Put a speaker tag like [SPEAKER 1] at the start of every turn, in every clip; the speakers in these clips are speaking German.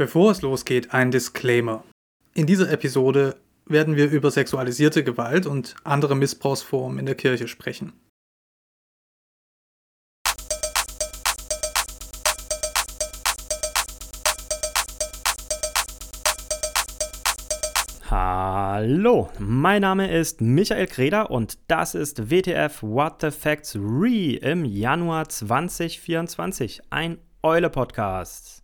[SPEAKER 1] Bevor es losgeht, ein Disclaimer. In dieser Episode werden wir über sexualisierte Gewalt und andere Missbrauchsformen in der Kirche sprechen.
[SPEAKER 2] Hallo, mein Name ist Michael Kreder und das ist WTF What the Facts Re im Januar 2024, ein Eule-Podcast.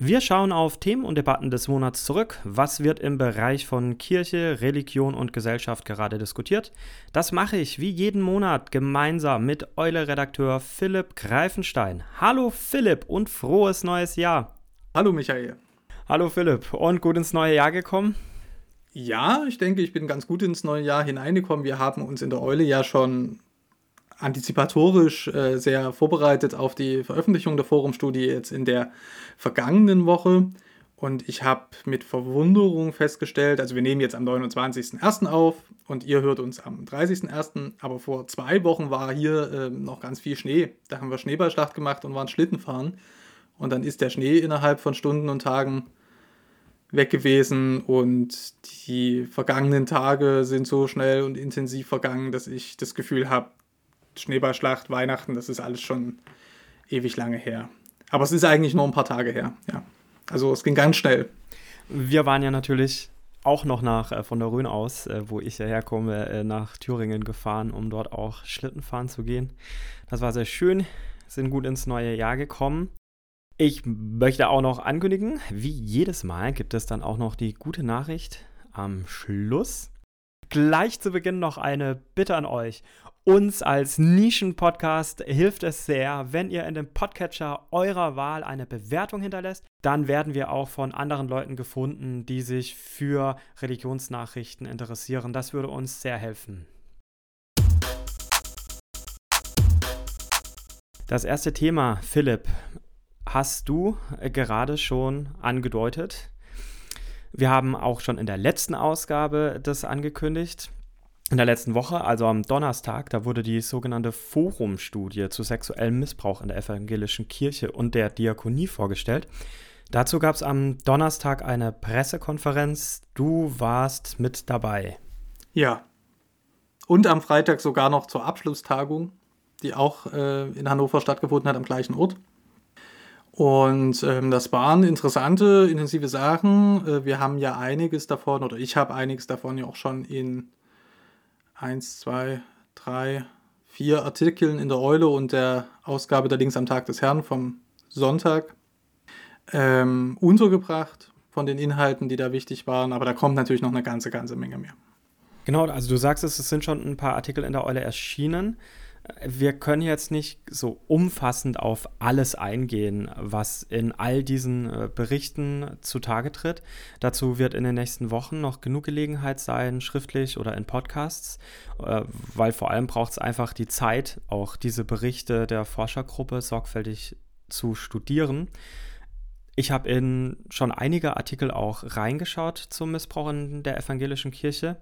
[SPEAKER 2] Wir schauen auf Themen und Debatten des Monats zurück. Was wird im Bereich von Kirche, Religion und Gesellschaft gerade diskutiert? Das mache ich wie jeden Monat gemeinsam mit Eule-Redakteur Philipp Greifenstein. Hallo Philipp und frohes neues Jahr.
[SPEAKER 1] Hallo Michael.
[SPEAKER 2] Hallo Philipp und gut ins neue Jahr gekommen?
[SPEAKER 1] Ja, ich denke, ich bin ganz gut ins neue Jahr hineingekommen. Wir haben uns in der Eule ja schon antizipatorisch äh, sehr vorbereitet auf die Veröffentlichung der Forumstudie jetzt in der vergangenen Woche. Und ich habe mit Verwunderung festgestellt, also wir nehmen jetzt am 29.01. auf und ihr hört uns am 30.01. Aber vor zwei Wochen war hier äh, noch ganz viel Schnee. Da haben wir Schneeballschlacht gemacht und waren Schlittenfahren. Und dann ist der Schnee innerhalb von Stunden und Tagen weg gewesen und die vergangenen Tage sind so schnell und intensiv vergangen, dass ich das Gefühl habe, Schneeballschlacht, Weihnachten, das ist alles schon ewig lange her. Aber es ist eigentlich nur ein paar Tage her, ja. Also es ging ganz schnell.
[SPEAKER 2] Wir waren ja natürlich auch noch nach äh, von der Rhön aus, äh, wo ich ja herkomme, äh, nach Thüringen gefahren, um dort auch Schlitten fahren zu gehen. Das war sehr schön, sind gut ins neue Jahr gekommen. Ich möchte auch noch ankündigen, wie jedes Mal gibt es dann auch noch die gute Nachricht am Schluss. Gleich zu Beginn noch eine Bitte an euch. Uns als Nischen-Podcast hilft es sehr, wenn ihr in dem Podcatcher eurer Wahl eine Bewertung hinterlässt. Dann werden wir auch von anderen Leuten gefunden, die sich für Religionsnachrichten interessieren. Das würde uns sehr helfen. Das erste Thema, Philipp, hast du gerade schon angedeutet. Wir haben auch schon in der letzten Ausgabe das angekündigt in der letzten Woche, also am Donnerstag, da wurde die sogenannte Forumstudie zu sexuellem Missbrauch in der evangelischen Kirche und der Diakonie vorgestellt. Dazu gab es am Donnerstag eine Pressekonferenz. Du warst mit dabei.
[SPEAKER 1] Ja. Und am Freitag sogar noch zur Abschlusstagung, die auch äh, in Hannover stattgefunden hat, am gleichen Ort. Und ähm, das waren interessante, intensive Sachen. Äh, wir haben ja einiges davon, oder ich habe einiges davon ja auch schon in eins, zwei, drei, vier Artikeln in der Eule und der Ausgabe der Links am Tag des Herrn vom Sonntag ähm, untergebracht von den Inhalten, die da wichtig waren. Aber da kommt natürlich noch eine ganze, ganze Menge mehr.
[SPEAKER 2] Genau, also du sagst es, es sind schon ein paar Artikel in der Eule erschienen wir können jetzt nicht so umfassend auf alles eingehen, was in all diesen äh, Berichten zutage tritt. Dazu wird in den nächsten Wochen noch genug Gelegenheit sein, schriftlich oder in Podcasts, äh, weil vor allem braucht es einfach die Zeit, auch diese Berichte der Forschergruppe sorgfältig zu studieren. Ich habe in schon einige Artikel auch reingeschaut zum Missbrauch in der evangelischen Kirche.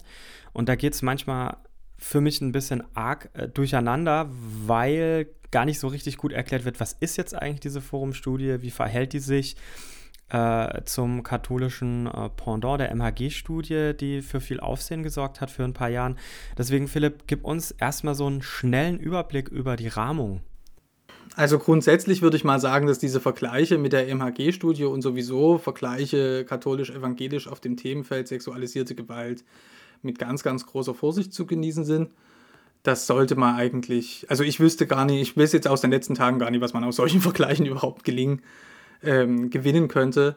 [SPEAKER 2] Und da geht es manchmal für mich ein bisschen arg äh, durcheinander, weil gar nicht so richtig gut erklärt wird, was ist jetzt eigentlich diese Forumstudie, wie verhält die sich äh, zum katholischen äh, Pendant der MHG-Studie, die für viel Aufsehen gesorgt hat für ein paar Jahren. Deswegen, Philipp, gib uns erstmal so einen schnellen Überblick über die Rahmung.
[SPEAKER 1] Also grundsätzlich würde ich mal sagen, dass diese Vergleiche mit der MHG-Studie und sowieso Vergleiche katholisch-evangelisch auf dem Themenfeld sexualisierte Gewalt mit ganz, ganz großer Vorsicht zu genießen sind. Das sollte man eigentlich, also ich wüsste gar nicht, ich weiß jetzt aus den letzten Tagen gar nicht, was man aus solchen Vergleichen überhaupt gelingen, ähm, gewinnen könnte.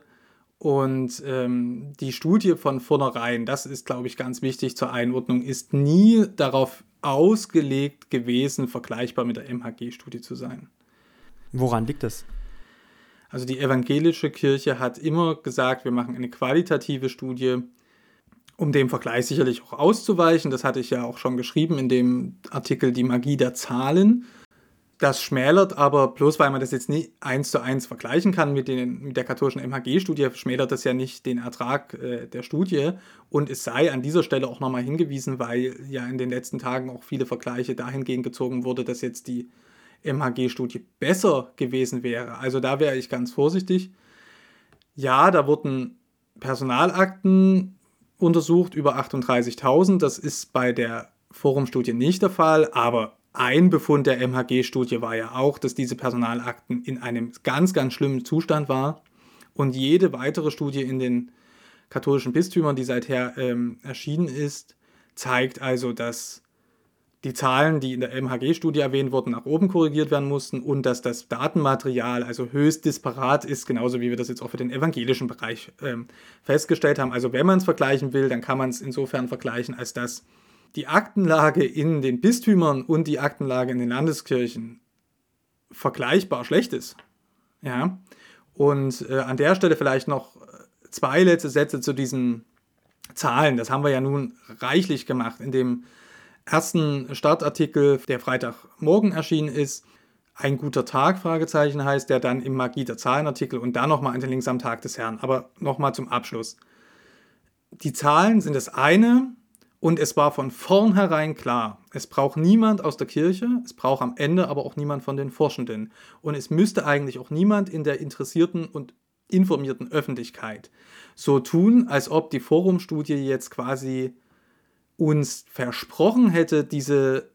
[SPEAKER 1] Und ähm, die Studie von vornherein, das ist, glaube ich, ganz wichtig zur Einordnung, ist nie darauf ausgelegt gewesen, vergleichbar mit der MHG-Studie zu sein.
[SPEAKER 2] Woran liegt das?
[SPEAKER 1] Also die evangelische Kirche hat immer gesagt, wir machen eine qualitative Studie um dem Vergleich sicherlich auch auszuweichen, das hatte ich ja auch schon geschrieben in dem Artikel Die Magie der Zahlen. Das schmälert aber, bloß weil man das jetzt nicht eins zu eins vergleichen kann mit, den, mit der katholischen MHG-Studie, schmälert das ja nicht den Ertrag äh, der Studie. Und es sei an dieser Stelle auch nochmal hingewiesen, weil ja in den letzten Tagen auch viele Vergleiche dahingehend gezogen wurde, dass jetzt die MHG-Studie besser gewesen wäre. Also da wäre ich ganz vorsichtig. Ja, da wurden Personalakten untersucht, über 38.000. Das ist bei der Forumstudie nicht der Fall, aber ein Befund der MHG-Studie war ja auch, dass diese Personalakten in einem ganz, ganz schlimmen Zustand waren. Und jede weitere Studie in den katholischen Bistümern, die seither ähm, erschienen ist, zeigt also, dass die Zahlen, die in der MHG-Studie erwähnt wurden, nach oben korrigiert werden mussten und dass das Datenmaterial also höchst disparat ist, genauso wie wir das jetzt auch für den evangelischen Bereich ähm, festgestellt haben. Also wenn man es vergleichen will, dann kann man es insofern vergleichen, als dass die Aktenlage in den Bistümern und die Aktenlage in den Landeskirchen vergleichbar schlecht ist. Ja. Und äh, an der Stelle vielleicht noch zwei letzte Sätze zu diesen Zahlen. Das haben wir ja nun reichlich gemacht in dem ersten Startartikel, der Freitagmorgen erschienen ist. Ein guter Tag, Fragezeichen heißt, der dann im Magie der Zahlenartikel und dann nochmal den Links am Tag des Herrn. Aber nochmal zum Abschluss. Die Zahlen sind das eine und es war von vornherein klar, es braucht niemand aus der Kirche, es braucht am Ende aber auch niemand von den Forschenden. Und es müsste eigentlich auch niemand in der interessierten und informierten Öffentlichkeit so tun, als ob die Forumstudie jetzt quasi uns versprochen hätte, diese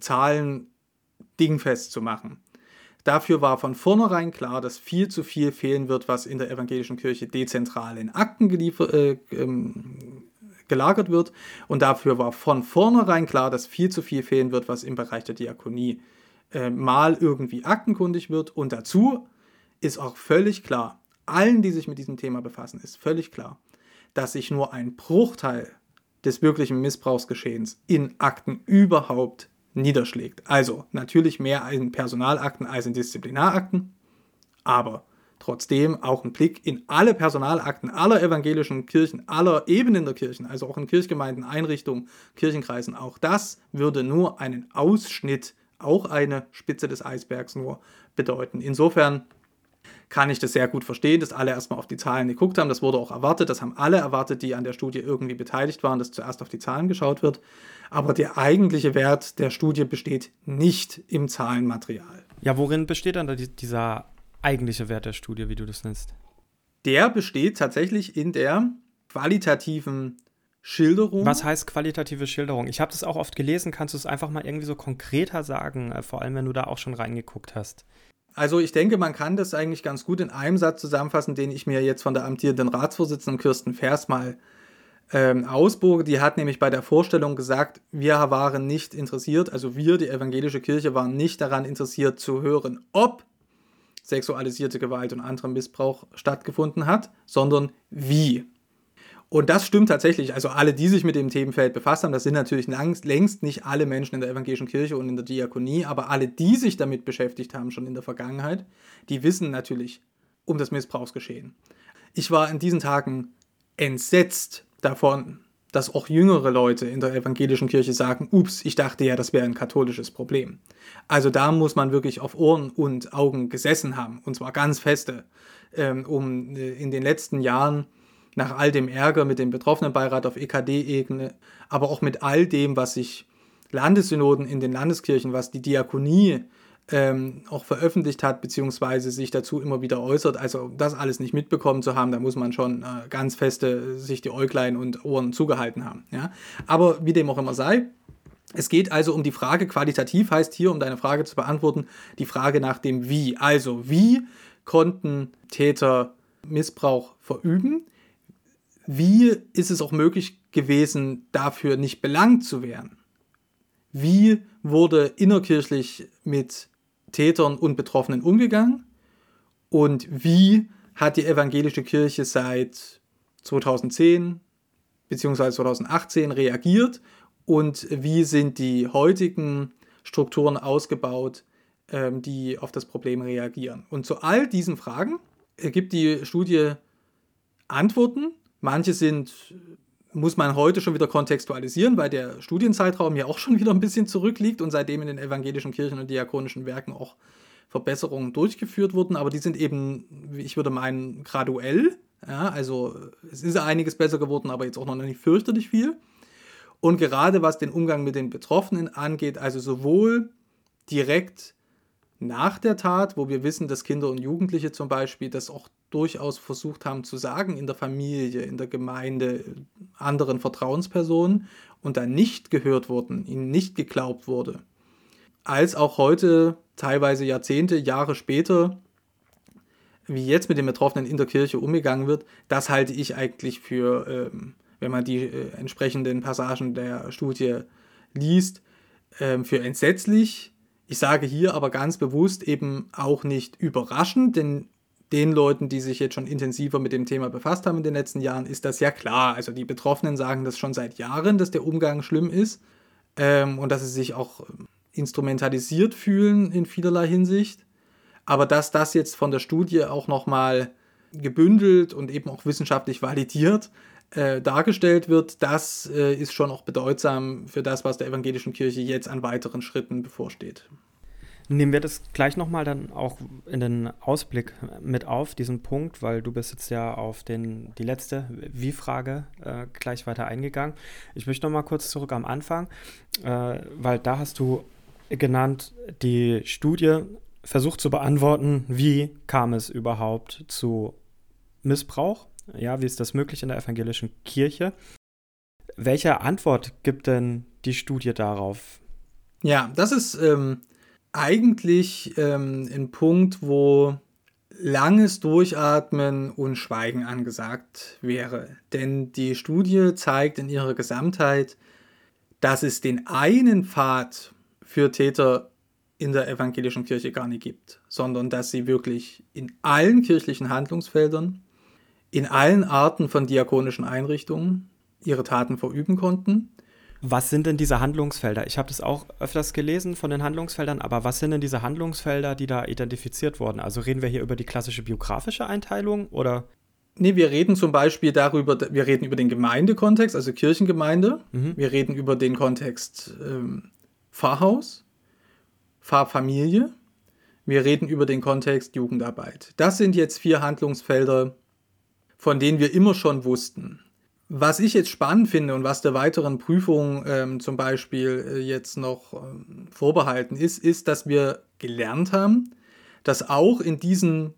[SPEAKER 1] Zahlen dingfest zu machen. Dafür war von vornherein klar, dass viel zu viel fehlen wird, was in der evangelischen Kirche dezentral in Akten äh, ähm, gelagert wird. Und dafür war von vornherein klar, dass viel zu viel fehlen wird, was im Bereich der Diakonie äh, mal irgendwie aktenkundig wird. Und dazu ist auch völlig klar, allen, die sich mit diesem Thema befassen, ist völlig klar, dass sich nur ein Bruchteil des wirklichen Missbrauchsgeschehens in Akten überhaupt niederschlägt. Also natürlich mehr in Personalakten als in Disziplinarakten, aber trotzdem auch ein Blick in alle Personalakten aller evangelischen Kirchen, aller Ebenen der Kirchen, also auch in Kirchgemeinden, Einrichtungen, Kirchenkreisen, auch das würde nur einen Ausschnitt, auch eine Spitze des Eisbergs nur bedeuten. Insofern kann ich das sehr gut verstehen, dass alle erstmal auf die Zahlen geguckt haben. Das wurde auch erwartet. Das haben alle erwartet, die an der Studie irgendwie beteiligt waren, dass zuerst auf die Zahlen geschaut wird. Aber der eigentliche Wert der Studie besteht nicht im Zahlenmaterial.
[SPEAKER 2] Ja, worin besteht dann dieser eigentliche Wert der Studie, wie du das nennst?
[SPEAKER 1] Der besteht tatsächlich in der qualitativen Schilderung.
[SPEAKER 2] Was heißt qualitative Schilderung? Ich habe das auch oft gelesen. Kannst du es einfach mal irgendwie so konkreter sagen, äh, vor allem wenn du da auch schon reingeguckt hast?
[SPEAKER 1] Also ich denke, man kann das eigentlich ganz gut in einem Satz zusammenfassen, den ich mir jetzt von der amtierenden Ratsvorsitzenden Kirsten Vers mal ähm, ausbog. Die hat nämlich bei der Vorstellung gesagt, wir waren nicht interessiert, also wir, die evangelische Kirche, waren nicht daran interessiert zu hören, ob sexualisierte Gewalt und anderer Missbrauch stattgefunden hat, sondern wie. Und das stimmt tatsächlich. Also alle, die sich mit dem Themenfeld befasst haben, das sind natürlich längst nicht alle Menschen in der evangelischen Kirche und in der Diakonie, aber alle, die sich damit beschäftigt haben, schon in der Vergangenheit, die wissen natürlich um das Missbrauchsgeschehen. Ich war in diesen Tagen entsetzt davon, dass auch jüngere Leute in der evangelischen Kirche sagen, ups, ich dachte ja, das wäre ein katholisches Problem. Also da muss man wirklich auf Ohren und Augen gesessen haben, und zwar ganz feste, ähm, um äh, in den letzten Jahren nach all dem Ärger mit dem Betroffenenbeirat auf EKD-Ebene, aber auch mit all dem, was sich Landessynoden in den Landeskirchen, was die Diakonie ähm, auch veröffentlicht hat, beziehungsweise sich dazu immer wieder äußert. Also das alles nicht mitbekommen zu haben, da muss man schon äh, ganz feste sich die Äuglein und Ohren zugehalten haben. Ja? Aber wie dem auch immer sei, es geht also um die Frage, qualitativ heißt hier, um deine Frage zu beantworten, die Frage nach dem Wie. Also wie konnten Täter Missbrauch verüben? Wie ist es auch möglich gewesen, dafür nicht belangt zu werden? Wie wurde innerkirchlich mit Tätern und Betroffenen umgegangen? Und wie hat die evangelische Kirche seit 2010 bzw. 2018 reagiert? Und wie sind die heutigen Strukturen ausgebaut, ähm, die auf das Problem reagieren? Und zu all diesen Fragen gibt die Studie Antworten Manche sind, muss man heute schon wieder kontextualisieren, weil der Studienzeitraum ja auch schon wieder ein bisschen zurückliegt und seitdem in den evangelischen Kirchen und diakonischen Werken auch Verbesserungen durchgeführt wurden, aber die sind eben, ich würde meinen, graduell. Ja, also es ist einiges besser geworden, aber jetzt auch noch nicht fürchterlich viel. Und gerade was den Umgang mit den Betroffenen angeht, also sowohl direkt nach der Tat, wo wir wissen, dass Kinder und Jugendliche zum Beispiel das auch durchaus versucht haben zu sagen in der Familie, in der Gemeinde, anderen Vertrauenspersonen und dann nicht gehört wurden, ihnen nicht geglaubt wurde. Als auch heute, teilweise Jahrzehnte, Jahre später, wie jetzt mit den Betroffenen in der Kirche umgegangen wird, das halte ich eigentlich für, ähm, wenn man die äh, entsprechenden Passagen der Studie liest, ähm, für entsetzlich. Ich sage hier aber ganz bewusst eben auch nicht überraschend, denn den Leuten, die sich jetzt schon intensiver mit dem Thema befasst haben in den letzten Jahren, ist das ja klar. Also die Betroffenen sagen das schon seit Jahren, dass der Umgang schlimm ist ähm, und dass sie sich auch instrumentalisiert fühlen in vielerlei Hinsicht. Aber dass das jetzt von der Studie auch nochmal gebündelt und eben auch wissenschaftlich validiert äh, dargestellt wird, das äh, ist schon auch bedeutsam für das, was der evangelischen Kirche jetzt an weiteren Schritten bevorsteht.
[SPEAKER 2] Nehmen wir das gleich nochmal dann auch in den Ausblick mit auf, diesen Punkt, weil du bist jetzt ja auf den, die letzte Wie-Frage äh, gleich weiter eingegangen. Ich möchte nochmal kurz zurück am Anfang, äh, weil da hast du genannt, die Studie versucht zu beantworten, wie kam es überhaupt zu Missbrauch? Ja, wie ist das möglich in der evangelischen Kirche? Welche Antwort gibt denn die Studie darauf?
[SPEAKER 1] Ja, das ist ähm, eigentlich ähm, ein Punkt, wo langes Durchatmen und Schweigen angesagt wäre. Denn die Studie zeigt in ihrer Gesamtheit, dass es den einen Pfad für Täter in der evangelischen Kirche gar nicht gibt, sondern dass sie wirklich in allen kirchlichen Handlungsfeldern, in allen Arten von diakonischen Einrichtungen ihre Taten verüben konnten
[SPEAKER 2] was sind denn diese Handlungsfelder? Ich habe das auch öfters gelesen von den Handlungsfeldern, aber was sind denn diese Handlungsfelder, die da identifiziert wurden? Also reden wir hier über die klassische biografische Einteilung oder?
[SPEAKER 1] Nee, wir reden zum Beispiel darüber, wir reden über den Gemeindekontext, also Kirchengemeinde. Mhm. Wir reden über den Kontext ähm, Pfarrhaus, Pfarrfamilie. Wir reden über den Kontext Jugendarbeit. Das sind jetzt vier Handlungsfelder, von denen wir immer schon wussten. Was ich jetzt spannend finde und was der weiteren Prüfung ähm, zum Beispiel äh, jetzt noch ähm, vorbehalten ist, ist, dass wir gelernt haben, dass auch in diesen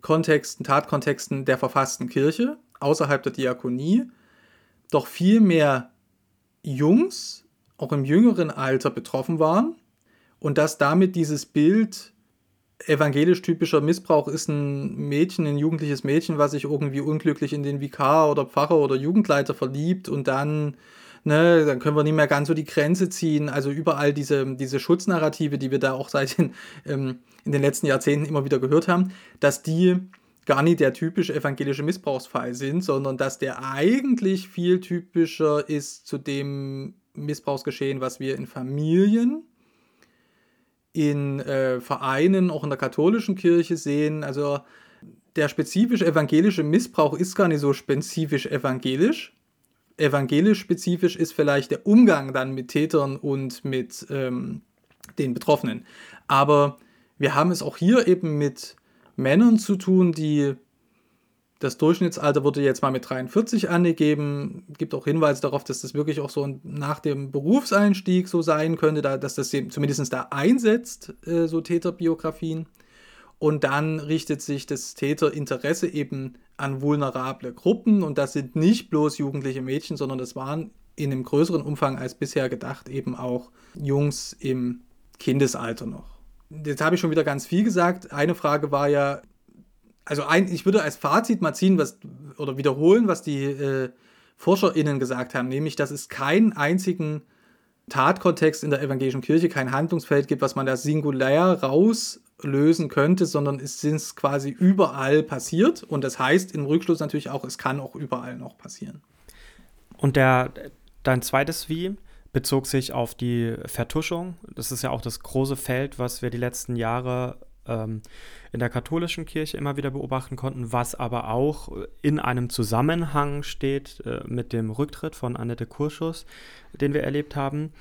[SPEAKER 1] Kontexten, Tatkontexten der verfassten Kirche, außerhalb der Diakonie, doch viel mehr Jungs, auch im jüngeren Alter, betroffen waren und dass damit dieses Bild evangelisch typischer Missbrauch ist ein Mädchen, ein jugendliches Mädchen, was sich irgendwie unglücklich in den Vikar oder Pfarrer oder Jugendleiter verliebt und dann, ne, dann können wir nicht mehr ganz so die Grenze ziehen. Also überall diese, diese Schutznarrative, die wir da auch seit den, ähm, in den letzten Jahrzehnten immer wieder gehört haben, dass die gar nicht der typische evangelische Missbrauchsfall sind, sondern dass der eigentlich viel typischer ist zu dem Missbrauchsgeschehen, was wir in Familien in äh, Vereinen, auch in der katholischen Kirche sehen. Also der spezifisch evangelische Missbrauch ist gar nicht so spezifisch evangelisch. Evangelisch spezifisch ist vielleicht der Umgang dann mit Tätern und mit ähm, den Betroffenen. Aber wir haben es auch hier eben mit Männern zu tun, die das Durchschnittsalter wurde jetzt mal mit 43 angegeben. Gibt auch Hinweise darauf, dass das wirklich auch so nach dem Berufseinstieg so sein könnte, da, dass das zumindest da einsetzt, äh, so Täterbiografien. Und dann richtet sich das Täterinteresse eben an vulnerable Gruppen. Und das sind nicht bloß jugendliche Mädchen, sondern das waren in einem größeren Umfang als bisher gedacht eben auch Jungs im Kindesalter noch. Jetzt habe ich schon wieder ganz viel gesagt. Eine Frage war ja, also ein, ich würde als Fazit mal ziehen, was oder wiederholen, was die äh, ForscherInnen gesagt haben, nämlich, dass es keinen einzigen Tatkontext in der evangelischen Kirche, kein Handlungsfeld gibt, was man da singulär rauslösen könnte, sondern es sind quasi überall passiert. Und das heißt im Rückschluss natürlich auch, es kann auch überall noch passieren.
[SPEAKER 2] Und der, dein zweites Wie bezog sich auf die Vertuschung. Das ist ja auch das große Feld, was wir die letzten Jahre ähm, in der katholischen Kirche immer wieder beobachten konnten, was aber auch in einem Zusammenhang steht äh, mit dem Rücktritt von Annette Kurschus, den wir erlebt haben.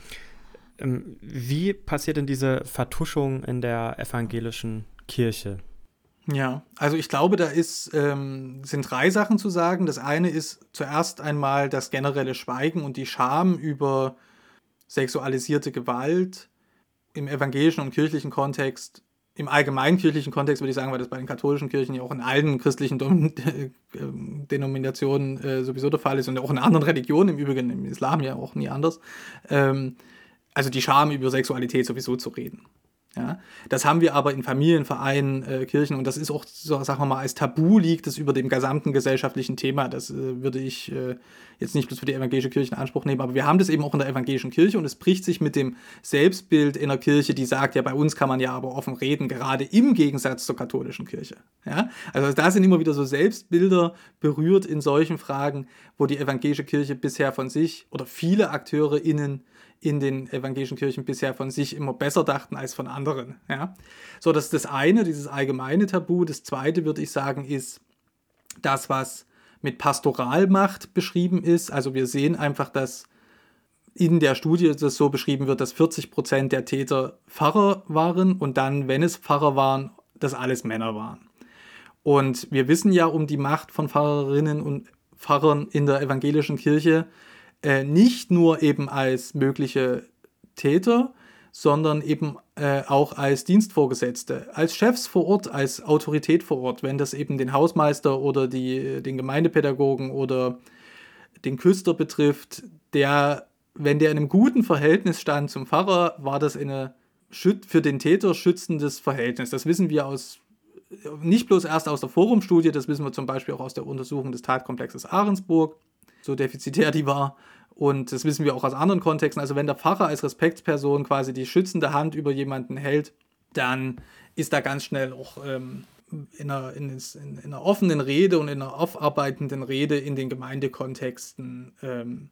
[SPEAKER 2] Ähm, wie passiert denn diese Vertuschung in der evangelischen Kirche?
[SPEAKER 1] Ja, also ich glaube, da ist, ähm, sind drei Sachen zu sagen. Das eine ist zuerst einmal das generelle Schweigen und die Scham über sexualisierte Gewalt im evangelischen und kirchlichen Kontext im allgemeinen kirchlichen Kontext würde ich sagen, weil das bei den katholischen Kirchen ja auch in allen christlichen Dom äh, Denominationen äh, sowieso der Fall ist und auch in anderen Religionen, im Übrigen im Islam ja auch nie anders. Ähm, also die Scham über Sexualität sowieso zu reden. Ja, das haben wir aber in Familienvereinen, äh, Kirchen und das ist auch, so, sagen wir mal, als Tabu liegt es über dem gesamten gesellschaftlichen Thema. Das äh, würde ich äh, jetzt nicht bloß für die evangelische Kirche in Anspruch nehmen, aber wir haben das eben auch in der evangelischen Kirche und es bricht sich mit dem Selbstbild in der Kirche, die sagt, ja, bei uns kann man ja aber offen reden, gerade im Gegensatz zur katholischen Kirche. Ja, also da sind immer wieder so Selbstbilder berührt in solchen Fragen, wo die evangelische Kirche bisher von sich oder viele AkteurInnen in den evangelischen Kirchen bisher von sich immer besser dachten als von anderen. Ja? So, das ist das eine, dieses allgemeine Tabu. Das zweite, würde ich sagen, ist das, was mit Pastoralmacht beschrieben ist. Also wir sehen einfach, dass in der Studie das so beschrieben wird, dass 40 Prozent der Täter Pfarrer waren und dann, wenn es Pfarrer waren, dass alles Männer waren. Und wir wissen ja um die Macht von Pfarrerinnen und Pfarrern in der evangelischen Kirche äh, nicht nur eben als mögliche Täter, sondern eben äh, auch als Dienstvorgesetzte, als Chefs vor Ort, als Autorität vor Ort, wenn das eben den Hausmeister oder die, den Gemeindepädagogen oder den Küster betrifft, der, wenn der in einem guten Verhältnis stand zum Pfarrer, war das eine für den Täter schützendes Verhältnis. Das wissen wir aus nicht bloß erst aus der Forumstudie, das wissen wir zum Beispiel auch aus der Untersuchung des Tatkomplexes Ahrensburg, so defizitär die war. Und das wissen wir auch aus anderen Kontexten. Also wenn der Pfarrer als Respektsperson quasi die schützende Hand über jemanden hält, dann ist da ganz schnell auch ähm, in, einer, in, in, in, einer, offenen Rede und in einer aufarbeitenden Rede in den Gemeindekontexten ähm,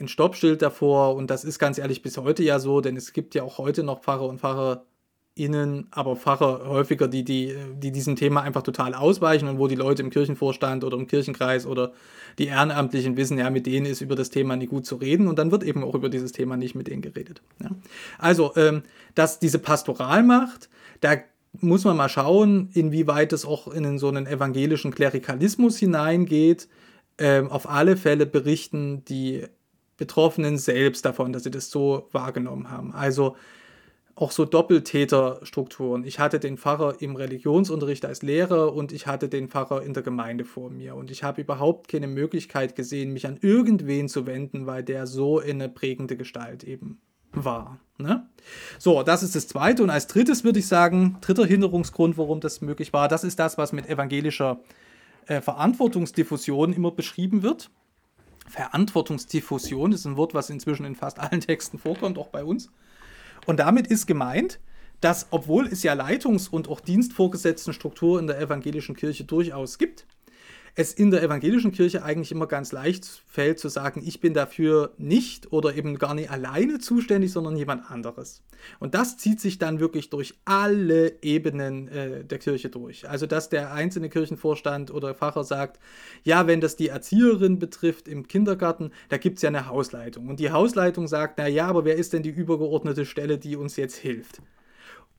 [SPEAKER 1] ein Stoppschild davor. Und das ist ganz ehrlich bis heute ja so, denn es gibt ja auch heute noch Pfarrer und Pfarrer, innen, aber Pfarrer häufiger, die, die, die diesem Thema einfach total ausweichen und wo die Leute im Kirchenvorstand oder im Kirchenkreis oder die Ehrenamtlichen wissen, ja, mit denen ist über das Thema nicht gut zu reden und dann wird eben auch über dieses Thema nicht mit denen geredet. Ja. Also, ähm, dass diese Pastoralmacht, da muss man mal schauen, inwieweit es auch in so einen evangelischen Klerikalismus hineingeht. Ähm, auf alle Fälle berichten die Betroffenen selbst davon, dass sie das so wahrgenommen haben. Also auch so Doppeltäterstrukturen. Ich hatte den Pfarrer im Religionsunterricht als Lehrer und ich hatte den Pfarrer in der Gemeinde vor mir. Und ich habe überhaupt keine Möglichkeit gesehen, mich an irgendwen zu wenden, weil der so eine prägende Gestalt eben war. Ne? So, das ist das Zweite. Und als drittes würde ich sagen, dritter Hinderungsgrund, warum das möglich war, das ist das, was mit evangelischer äh, Verantwortungsdiffusion immer beschrieben wird. Verantwortungsdiffusion ist ein Wort, was inzwischen in fast allen Texten vorkommt, auch bei uns. Und damit ist gemeint, dass, obwohl es ja Leitungs- und auch dienstvorgesetzten Struktur in der evangelischen Kirche durchaus gibt, es in der evangelischen Kirche eigentlich immer ganz leicht fällt zu sagen, ich bin dafür nicht oder eben gar nicht alleine zuständig, sondern jemand anderes. Und das zieht sich dann wirklich durch alle Ebenen äh, der Kirche durch. Also dass der einzelne Kirchenvorstand oder Pfarrer sagt, ja, wenn das die Erzieherin betrifft im Kindergarten, da gibt es ja eine Hausleitung. Und die Hausleitung sagt, na ja, aber wer ist denn die übergeordnete Stelle, die uns jetzt hilft?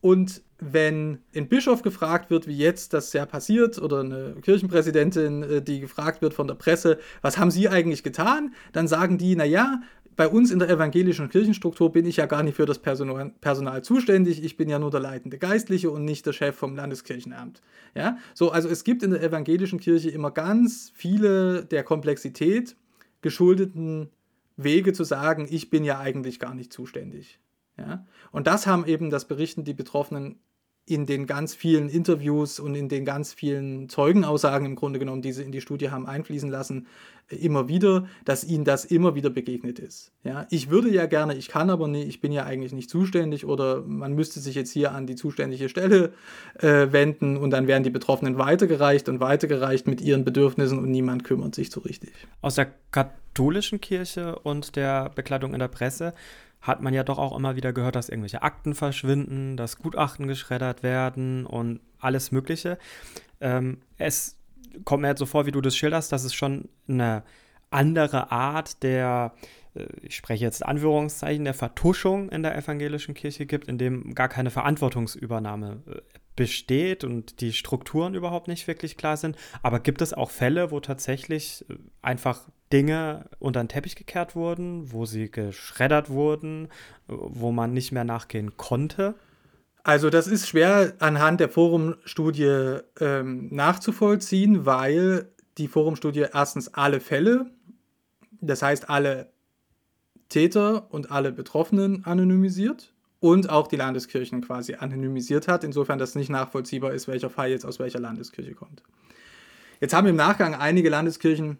[SPEAKER 1] Und wenn ein Bischof gefragt wird, wie jetzt das ja passiert, oder eine Kirchenpräsidentin, äh, die gefragt wird von der Presse, was haben Sie eigentlich getan, dann sagen die, naja, bei uns in der evangelischen Kirchenstruktur bin ich ja gar nicht für das Personal, Personal, zuständig, ich bin ja nur der leitende Geistliche und nicht der Chef vom Landeskirchenamt. Ja, so, also es gibt in der evangelischen Kirche immer ganz viele der Komplexität geschuldeten Wege zu sagen, ich bin ja eigentlich gar nicht zuständig. Ja? Und das haben eben, das berichten die Betroffenen in den ganz vielen Interviews und in den ganz vielen Zeugenaussagen im Grunde genommen, die sie in die Studie haben einfließen lassen, immer wieder, dass ihnen das immer wieder begegnet ist. Ja, ich würde ja gerne, ich kann aber nicht, ich bin ja eigentlich nicht zuständig oder man müsste sich jetzt hier an die zuständige Stelle äh, wenden und dann werden die Betroffenen weitergereicht und weitergereicht mit ihren Bedürfnissen und niemand kümmert sich so richtig.
[SPEAKER 2] Aus der katholischen Kirche und der Bekleidung in der Presse hat man ja doch auch immer wieder gehört, dass irgendwelche Akten verschwinden, dass Gutachten geschreddert werden und alles Mögliche. Ähm, es kommt mir jetzt so vor, wie du das schilderst, dass es schon eine andere Art der, äh, ich spreche jetzt Anführungszeichen, der Vertuschung in der evangelischen Kirche gibt, in dem gar keine Verantwortungsübernahme äh, besteht und die Strukturen überhaupt nicht wirklich klar sind. Aber gibt es auch Fälle, wo tatsächlich äh, einfach Dinge unter den Teppich gekehrt wurden, wo sie geschreddert wurden, wo man nicht mehr nachgehen konnte?
[SPEAKER 1] Also das ist schwer anhand der Forumstudie ähm, nachzuvollziehen, weil die Forumstudie erstens alle Fälle, das heißt alle Täter und alle Betroffenen anonymisiert und auch die Landeskirchen quasi anonymisiert hat, insofern das nicht nachvollziehbar ist, welcher Fall jetzt aus welcher Landeskirche kommt. Jetzt haben im Nachgang einige Landeskirchen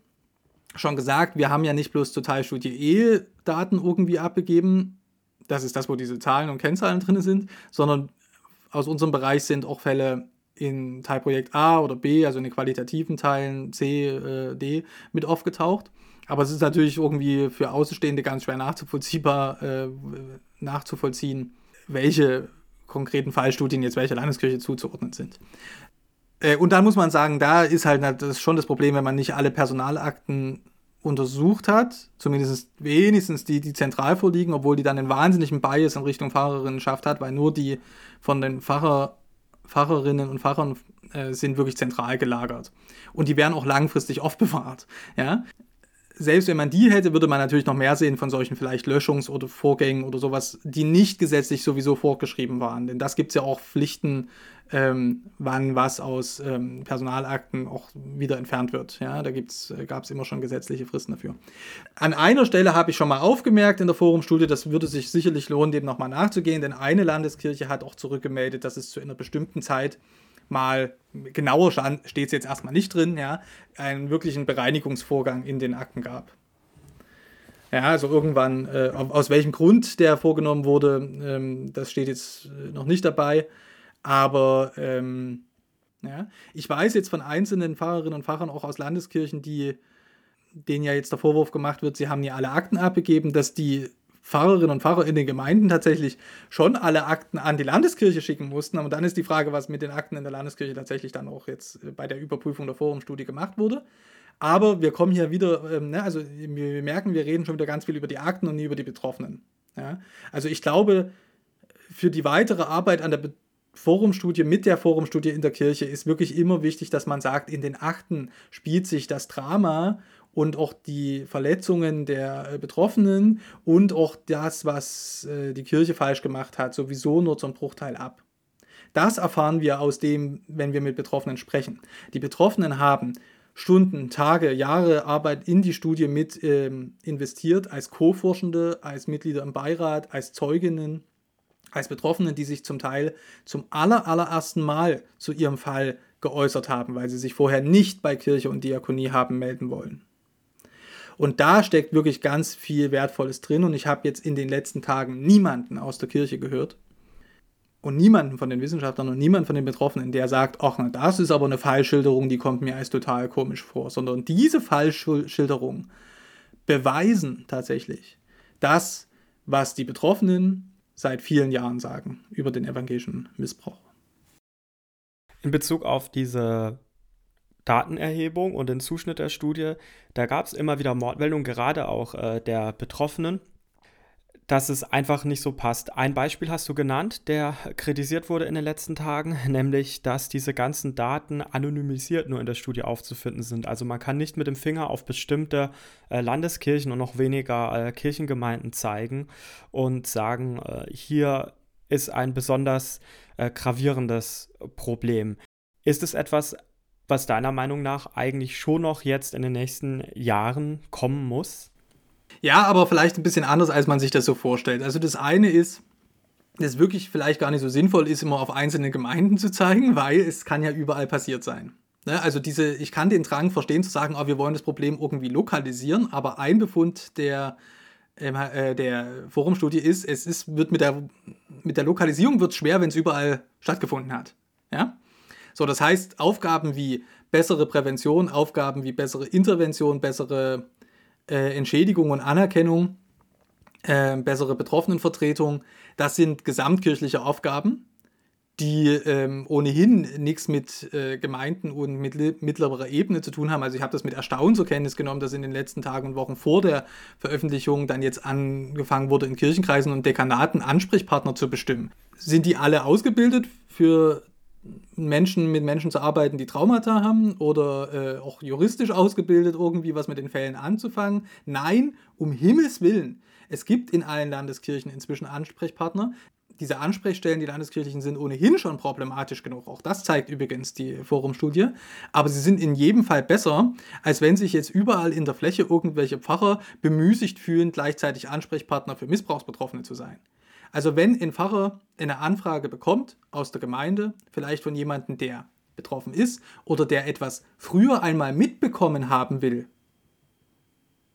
[SPEAKER 1] schon gesagt, wir haben ja nicht bloß zur Teilstudie E-Daten irgendwie abgegeben, das ist das, wo diese Zahlen und Kennzahlen drin sind, sondern aus unserem Bereich sind auch Fälle in Teilprojekt A oder B, also in den qualitativen Teilen C, äh, D, mit aufgetaucht. Aber es ist natürlich irgendwie für Außenstehende ganz schwer nachzuvollziehbar, äh, nachzuvollziehen, welche konkreten Fallstudien jetzt welcher Landeskirche zuzuordnen sind. Äh, und dann muss man sagen, da ist halt das ist schon das Problem, wenn man nicht alle Personalakten untersucht hat, zumindest wenigstens die, die zentral vorliegen, obwohl die dann einen wahnsinnigen Bias in Richtung Fahrerinnenschaft hat, weil nur die von den Facher, Facherinnen und Fachern äh, sind wirklich zentral gelagert. Und die werden auch langfristig aufbewahrt. Ja? Selbst wenn man die hätte, würde man natürlich noch mehr sehen von solchen vielleicht Löschungs- oder Vorgängen oder sowas, die nicht gesetzlich sowieso vorgeschrieben waren. Denn das gibt es ja auch Pflichten, ähm, wann was aus ähm, Personalakten auch wieder entfernt wird. Ja, da äh, gab es immer schon gesetzliche Fristen dafür. An einer Stelle habe ich schon mal aufgemerkt in der Forumstudie, das würde sich sicherlich lohnen, dem nochmal nachzugehen, denn eine Landeskirche hat auch zurückgemeldet, dass es zu einer bestimmten Zeit mal genauer steht es jetzt erstmal nicht drin, ja, einen wirklichen Bereinigungsvorgang in den Akten gab. Ja, also irgendwann, äh, aus welchem Grund der vorgenommen wurde, ähm, das steht jetzt äh, noch nicht dabei. Aber ähm, ja, ich weiß jetzt von einzelnen Pfarrerinnen und Pfarrern auch aus Landeskirchen, die denen ja jetzt der Vorwurf gemacht wird, sie haben ja alle Akten abgegeben, dass die Pfarrerinnen und Pfarrer in den Gemeinden tatsächlich schon alle Akten an die Landeskirche schicken mussten. Und dann ist die Frage, was mit den Akten in der Landeskirche tatsächlich dann auch jetzt äh, bei der Überprüfung der Forumstudie gemacht wurde. Aber wir kommen hier wieder, ähm, ne, also wir merken, wir reden schon wieder ganz viel über die Akten und nie über die Betroffenen. Ja? Also ich glaube, für die weitere Arbeit an der Be Forumstudie mit der Forumstudie in der Kirche ist wirklich immer wichtig, dass man sagt, in den Akten spielt sich das Drama und auch die Verletzungen der äh, Betroffenen und auch das, was äh, die Kirche falsch gemacht hat, sowieso nur zum Bruchteil ab. Das erfahren wir aus dem, wenn wir mit Betroffenen sprechen. Die Betroffenen haben Stunden, Tage, Jahre Arbeit in die Studie mit ähm, investiert, als Co-Forschende, als Mitglieder im Beirat, als Zeuginnen, als Betroffene, die sich zum Teil zum aller, allerersten Mal zu ihrem Fall geäußert haben, weil sie sich vorher nicht bei Kirche und Diakonie haben melden wollen. Und da steckt wirklich ganz viel Wertvolles drin. Und ich habe jetzt in den letzten Tagen niemanden aus der Kirche gehört und niemanden von den Wissenschaftlern und niemanden von den Betroffenen, der sagt, ach, das ist aber eine Fallschilderung, die kommt mir als total komisch vor. Sondern diese Fallschilderungen beweisen tatsächlich das, was die Betroffenen seit vielen Jahren sagen über den evangelischen Missbrauch.
[SPEAKER 2] In Bezug auf diese Datenerhebung und den Zuschnitt der Studie, da gab es immer wieder Mordmeldungen, gerade auch äh, der Betroffenen, dass es einfach nicht so passt. Ein Beispiel hast du genannt, der kritisiert wurde in den letzten Tagen, nämlich, dass diese ganzen Daten anonymisiert nur in der Studie aufzufinden sind. Also man kann nicht mit dem Finger auf bestimmte äh, Landeskirchen und noch weniger äh, Kirchengemeinden zeigen und sagen, äh, hier ist ein besonders äh, gravierendes Problem. Ist es etwas, was deiner Meinung nach eigentlich schon noch jetzt in den nächsten Jahren kommen muss?
[SPEAKER 1] Ja, aber vielleicht ein bisschen anders, als man sich das so vorstellt. Also das eine ist, dass es wirklich vielleicht gar nicht so sinnvoll ist, immer auf einzelne Gemeinden zu zeigen, weil es kann ja überall passiert sein. Ne? Also diese, ich kann den Drang verstehen zu sagen, oh, wir wollen das Problem irgendwie lokalisieren, aber ein Befund der, ähm, äh, der Forumstudie ist, es ist, wird mit der, mit der Lokalisierung wird schwer, wenn es überall stattgefunden hat. Ja? So, das heißt, Aufgaben wie bessere Prävention, Aufgaben wie bessere Intervention, bessere äh, Entschädigung und Anerkennung, äh, bessere Betroffenenvertretung, das sind gesamtkirchliche Aufgaben, die ähm, ohnehin nichts mit äh, Gemeinden und mit mittlerer Ebene zu tun haben. Also ich habe das mit Erstaunen zur Kenntnis genommen, dass in den letzten Tagen und Wochen vor der Veröffentlichung dann jetzt angefangen wurde, in Kirchenkreisen und Dekanaten Ansprechpartner zu bestimmen. Sind die alle ausgebildet für Menschen mit Menschen zu arbeiten, die Traumata haben oder äh, auch juristisch ausgebildet, irgendwie was mit den Fällen anzufangen. Nein, um Himmels Willen. Es gibt in allen Landeskirchen inzwischen Ansprechpartner. diese Ansprechstellen, die landeskirchlichen, sind ohnehin schon problematisch genug. Auch das zeigt übrigens die Forumstudie. Aber sie sind in jedem Fall besser, als wenn sich jetzt überall in der Fläche irgendwelche Pfarrer bemüßigt fühlen, gleichzeitig Ansprechpartner für Missbrauchsbetroffene zu sein. Also wenn ein Pfarrer eine Anfrage bekommt aus der Gemeinde, vielleicht von jemandem, der betroffen ist oder der etwas früher einmal mitbekommen haben will,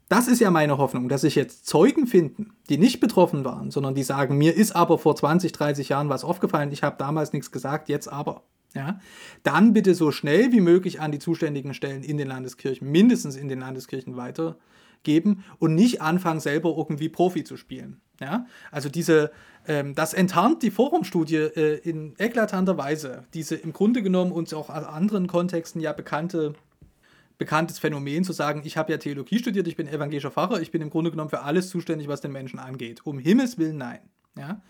[SPEAKER 1] das ist ja meine Hoffnung, dass sich jetzt Zeugen finden, die nicht betroffen waren, sondern die sagen, mir ist aber vor 20, 30 Jahren was aufgefallen, ich habe damals nichts gesagt, jetzt aber. Ja, dann bitte so schnell wie möglich an die zuständigen Stellen in den Landeskirchen, mindestens in den Landeskirchen weitergeben und nicht anfangen, selber irgendwie Profi zu spielen. Ja, also diese, ähm, das enttarnt die Forumstudie äh, in eklatanter Weise, diese im Grunde genommen uns auch aus anderen Kontexten ja bekannte bekanntes Phänomen zu sagen, ich habe ja Theologie studiert, ich bin evangelischer Pfarrer, ich bin im Grunde genommen für alles zuständig, was den Menschen angeht. Um Himmels Willen nein. Ja?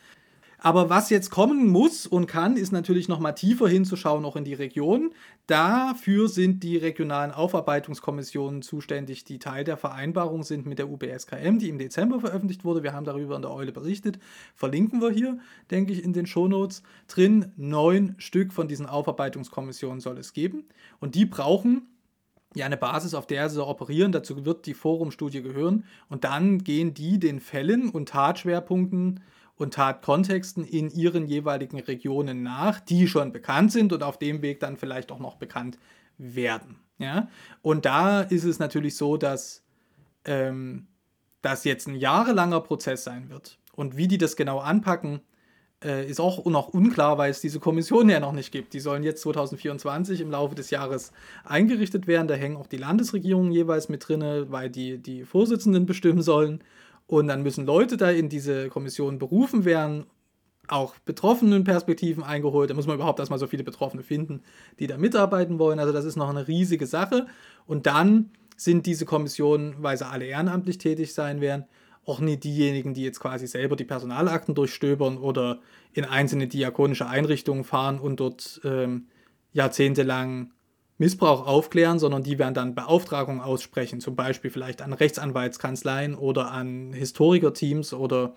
[SPEAKER 1] Aber was jetzt kommen muss und kann, ist natürlich noch mal tiefer hinzuschauen, auch in die Region. Dafür sind die regionalen Aufarbeitungskommissionen zuständig, die Teil der Vereinbarung sind mit der UBSKM, die im Dezember veröffentlicht wurde. Wir haben darüber in der Eule berichtet. Verlinken wir hier, denke ich, in den Shownotes drin. Neun Stück von diesen Aufarbeitungskommissionen soll es geben. Und die brauchen ja eine Basis, auf der sie operieren. Dazu wird die Forumstudie gehören. Und dann gehen die den Fällen und Tatschwerpunkten und Tatkontexten in ihren jeweiligen Regionen nach, die schon bekannt sind und auf dem Weg dann vielleicht auch noch bekannt werden. Ja? Und da ist es natürlich so, dass ähm, das jetzt ein jahrelanger Prozess sein wird. Und wie die das genau anpacken, äh, ist auch noch unklar, weil es diese Kommission ja noch nicht gibt. Die sollen jetzt 2024 im Laufe des Jahres eingerichtet werden. Da hängen auch die Landesregierungen jeweils mit drin, weil die die Vorsitzenden bestimmen sollen. Und dann müssen Leute da in diese Kommission berufen werden, auch betroffenen Perspektiven eingeholt. Da muss man überhaupt erstmal so viele Betroffene finden, die da mitarbeiten wollen. Also das ist noch eine riesige Sache. Und dann sind diese Kommissionen, weil sie alle ehrenamtlich tätig sein werden, auch nicht diejenigen, die jetzt quasi selber die Personalakten durchstöbern oder in einzelne diakonische Einrichtungen fahren und dort ähm, jahrzehntelang Missbrauch aufklären, sondern die werden dann Beauftragungen aussprechen, zum Beispiel vielleicht an Rechtsanwaltskanzleien oder an Historikerteams oder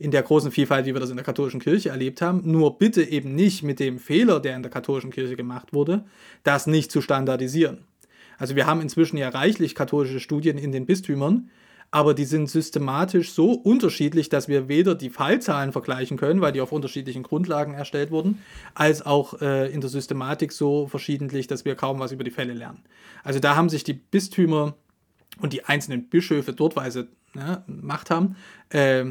[SPEAKER 1] in der großen Vielfalt, wie wir das in der katholischen Kirche erlebt haben. Nur bitte eben nicht mit dem Fehler, der in der katholischen Kirche gemacht wurde, das nicht zu standardisieren. Also wir haben inzwischen ja reichlich katholische Studien in den Bistümern, aber die sind systematisch so unterschiedlich, dass wir weder die Fallzahlen vergleichen können, weil die auf unterschiedlichen Grundlagen erstellt wurden, als auch äh, in der Systematik so verschiedentlich, dass wir kaum was über die Fälle lernen. Also da haben sich die Bistümer und die einzelnen Bischöfe dort, sie ne, Macht haben, äh,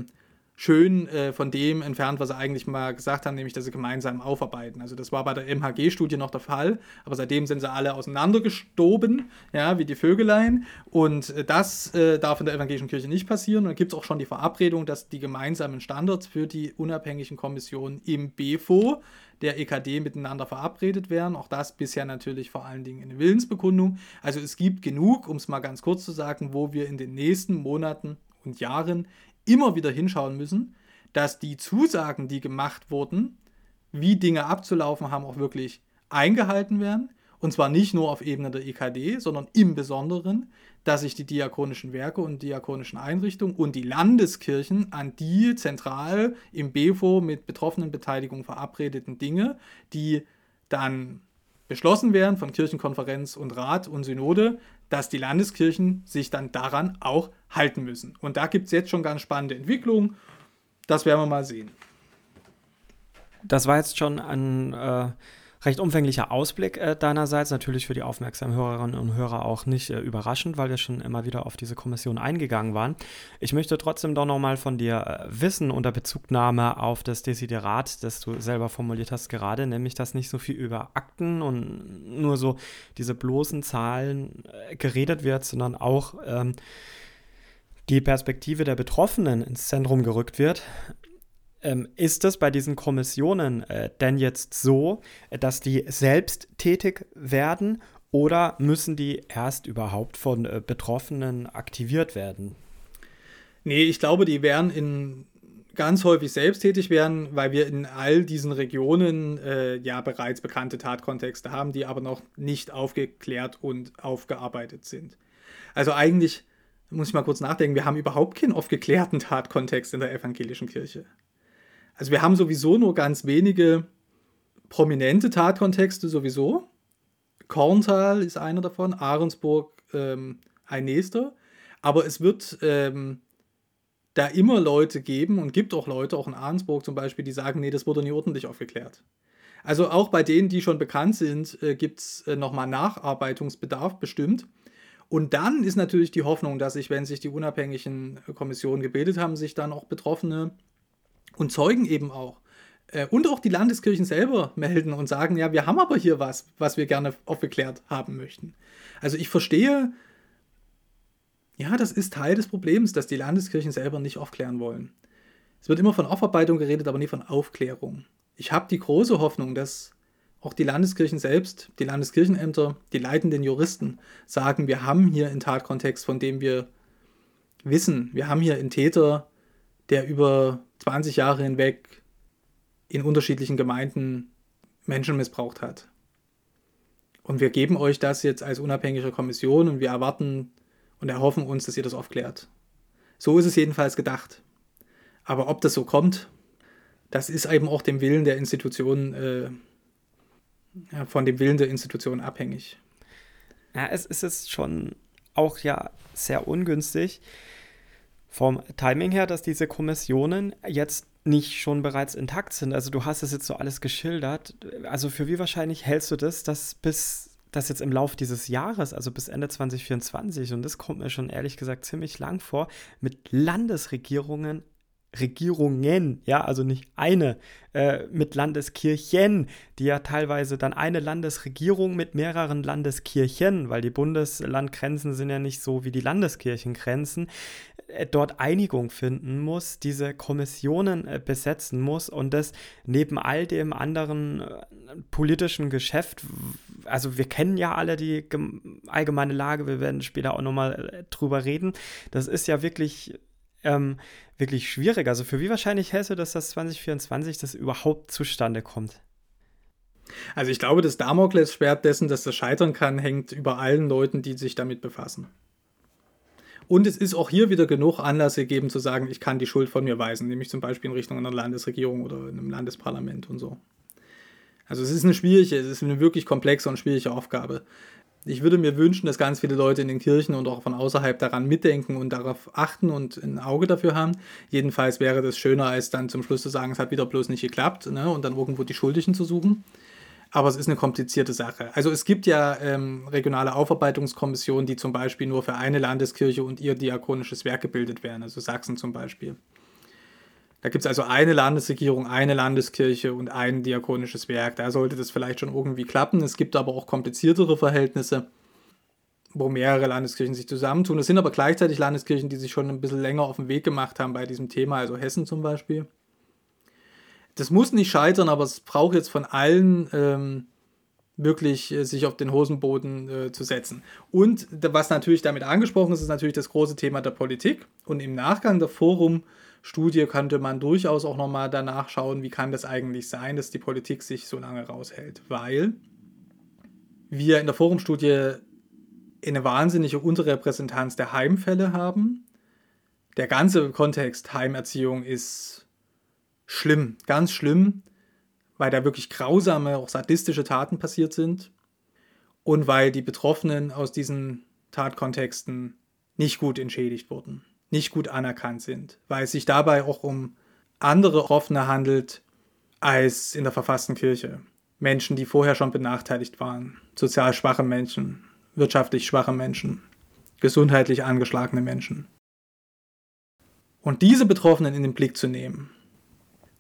[SPEAKER 1] schön äh, von dem entfernt, was sie eigentlich mal gesagt haben, nämlich dass sie gemeinsam aufarbeiten. Also das war bei der MHG-Studie noch der Fall, aber seitdem sind sie alle auseinandergestoben, ja, wie die Vögelein. Und äh, das äh, darf in der evangelischen Kirche nicht passieren. Und da gibt es auch schon die Verabredung, dass die gemeinsamen Standards für die unabhängigen Kommissionen im BFO der EKD miteinander verabredet werden. Auch das bisher natürlich vor allen Dingen eine Willensbekundung. Also es gibt genug, um es mal ganz kurz zu sagen, wo wir in den nächsten Monaten und Jahren immer wieder hinschauen müssen, dass die Zusagen, die gemacht wurden, wie Dinge abzulaufen haben, auch wirklich eingehalten werden. Und zwar nicht nur auf Ebene der EKD, sondern im Besonderen, dass sich die diakonischen Werke und diakonischen Einrichtungen und die Landeskirchen an die zentral im BFO mit betroffenen Beteiligung verabredeten Dinge, die dann beschlossen werden von Kirchenkonferenz und Rat und Synode, dass die Landeskirchen sich dann daran auch halten müssen. Und da gibt es jetzt schon ganz spannende Entwicklungen. Das werden wir mal sehen.
[SPEAKER 2] Das war jetzt schon ein äh, recht umfänglicher Ausblick äh, deinerseits. Natürlich für die aufmerksamen Hörerinnen und Hörer auch nicht äh, überraschend, weil wir schon immer wieder auf diese Kommission eingegangen waren. Ich möchte trotzdem doch nochmal von dir äh, wissen, unter Bezugnahme auf das Desiderat, das du selber formuliert hast gerade, nämlich, dass nicht so viel über Akten und nur so diese bloßen Zahlen äh, geredet wird, sondern auch ähm, die Perspektive der Betroffenen ins Zentrum gerückt wird. Ähm, ist es bei diesen Kommissionen äh, denn jetzt so, dass die selbst tätig werden oder müssen die erst überhaupt von äh, Betroffenen aktiviert werden?
[SPEAKER 1] Nee, ich glaube, die werden in ganz häufig selbst tätig werden, weil wir in all diesen Regionen äh, ja bereits bekannte Tatkontexte haben, die aber noch nicht aufgeklärt und aufgearbeitet sind. Also eigentlich muss ich mal kurz nachdenken, wir haben überhaupt keinen aufgeklärten Tatkontext in der evangelischen Kirche. Also wir haben sowieso nur ganz wenige prominente Tatkontexte sowieso. Korntal ist einer davon, Ahrensburg ähm, ein nächster. Aber es wird ähm, da immer Leute geben und gibt auch Leute, auch in Ahrensburg zum Beispiel, die sagen, nee, das wurde nie ordentlich aufgeklärt. Also auch bei denen, die schon bekannt sind, äh, gibt es äh, nochmal Nacharbeitungsbedarf bestimmt. Und dann ist natürlich die Hoffnung, dass sich, wenn sich die unabhängigen Kommissionen gebildet haben, sich dann auch Betroffene und Zeugen eben auch äh, und auch die Landeskirchen selber melden und sagen, ja, wir haben aber hier was, was wir gerne aufgeklärt haben möchten. Also ich verstehe, ja, das ist Teil des Problems, dass die Landeskirchen selber nicht aufklären wollen. Es wird immer von Aufarbeitung geredet, aber nie von Aufklärung. Ich habe die große Hoffnung, dass auch die Landeskirchen selbst, die Landeskirchenämter, die leitenden Juristen sagen, wir haben hier einen Tatkontext, von dem wir wissen, wir haben hier einen Täter, der über 20 Jahre hinweg in unterschiedlichen Gemeinden Menschen missbraucht hat. Und wir geben euch das jetzt als unabhängige Kommission und wir erwarten und erhoffen uns, dass ihr das aufklärt. So ist es jedenfalls gedacht. Aber ob das so kommt, das ist eben auch dem Willen der Institutionen äh, von dem Willen der Institution abhängig.
[SPEAKER 2] Ja, es ist schon auch ja sehr ungünstig vom Timing her, dass diese Kommissionen jetzt nicht schon bereits intakt sind. Also du hast es jetzt so alles geschildert. Also für wie wahrscheinlich hältst du das, dass bis das jetzt im Lauf dieses Jahres, also bis Ende 2024, und das kommt mir schon ehrlich gesagt ziemlich lang vor, mit Landesregierungen Regierungen, ja, also nicht eine, äh, mit Landeskirchen, die ja teilweise dann eine Landesregierung mit mehreren Landeskirchen, weil die Bundeslandgrenzen sind ja nicht so wie die Landeskirchengrenzen, äh, dort Einigung finden muss, diese Kommissionen äh, besetzen muss und das neben all dem anderen äh, politischen Geschäft, also wir kennen ja alle die allgemeine Lage, wir werden später auch nochmal äh, drüber reden, das ist ja wirklich ähm, wirklich schwierig. Also für wie wahrscheinlich hältst du, dass das 2024 das überhaupt zustande kommt?
[SPEAKER 1] Also ich glaube, das Damoklesschwert dessen, dass das scheitern kann, hängt über allen Leuten, die sich damit befassen. Und es ist auch hier wieder genug Anlass gegeben zu sagen, ich kann die Schuld von mir weisen, nämlich zum Beispiel in Richtung einer Landesregierung oder einem Landesparlament und so. Also es ist eine schwierige, es ist eine wirklich komplexe und schwierige Aufgabe. Ich würde mir wünschen, dass ganz viele Leute in den Kirchen und auch von außerhalb daran mitdenken und darauf achten und ein Auge dafür haben. Jedenfalls wäre das schöner, als dann zum Schluss zu sagen, es hat wieder bloß nicht geklappt ne, und dann irgendwo die Schuldigen zu suchen. Aber es ist eine komplizierte Sache. Also es gibt ja ähm, regionale Aufarbeitungskommissionen, die zum Beispiel nur für eine Landeskirche und ihr diakonisches Werk gebildet werden, also Sachsen zum Beispiel. Da gibt es also eine Landesregierung, eine Landeskirche und ein diakonisches Werk. Da sollte das vielleicht schon irgendwie klappen. Es gibt aber auch kompliziertere Verhältnisse, wo mehrere Landeskirchen sich zusammentun. Es sind aber gleichzeitig Landeskirchen, die sich schon ein bisschen länger auf den Weg gemacht haben bei diesem Thema, also Hessen zum Beispiel. Das muss nicht scheitern, aber es braucht jetzt von allen ähm, wirklich äh, sich auf den Hosenboden äh, zu setzen. Und was natürlich damit angesprochen ist, ist natürlich das große Thema der Politik. Und im Nachgang der Forum Studie könnte man durchaus auch nochmal danach schauen, wie kann das eigentlich sein, dass die Politik sich so lange raushält. Weil wir in der Forumstudie eine wahnsinnige Unterrepräsentanz der Heimfälle haben. Der ganze Kontext Heimerziehung ist schlimm, ganz schlimm, weil da wirklich grausame, auch sadistische Taten passiert sind und weil die Betroffenen aus diesen Tatkontexten nicht gut entschädigt wurden nicht gut anerkannt sind, weil es sich dabei auch um andere Offene handelt als in der verfassten Kirche. Menschen, die vorher schon benachteiligt waren, sozial schwache Menschen, wirtschaftlich schwache Menschen, gesundheitlich angeschlagene Menschen. Und diese Betroffenen in den Blick zu nehmen,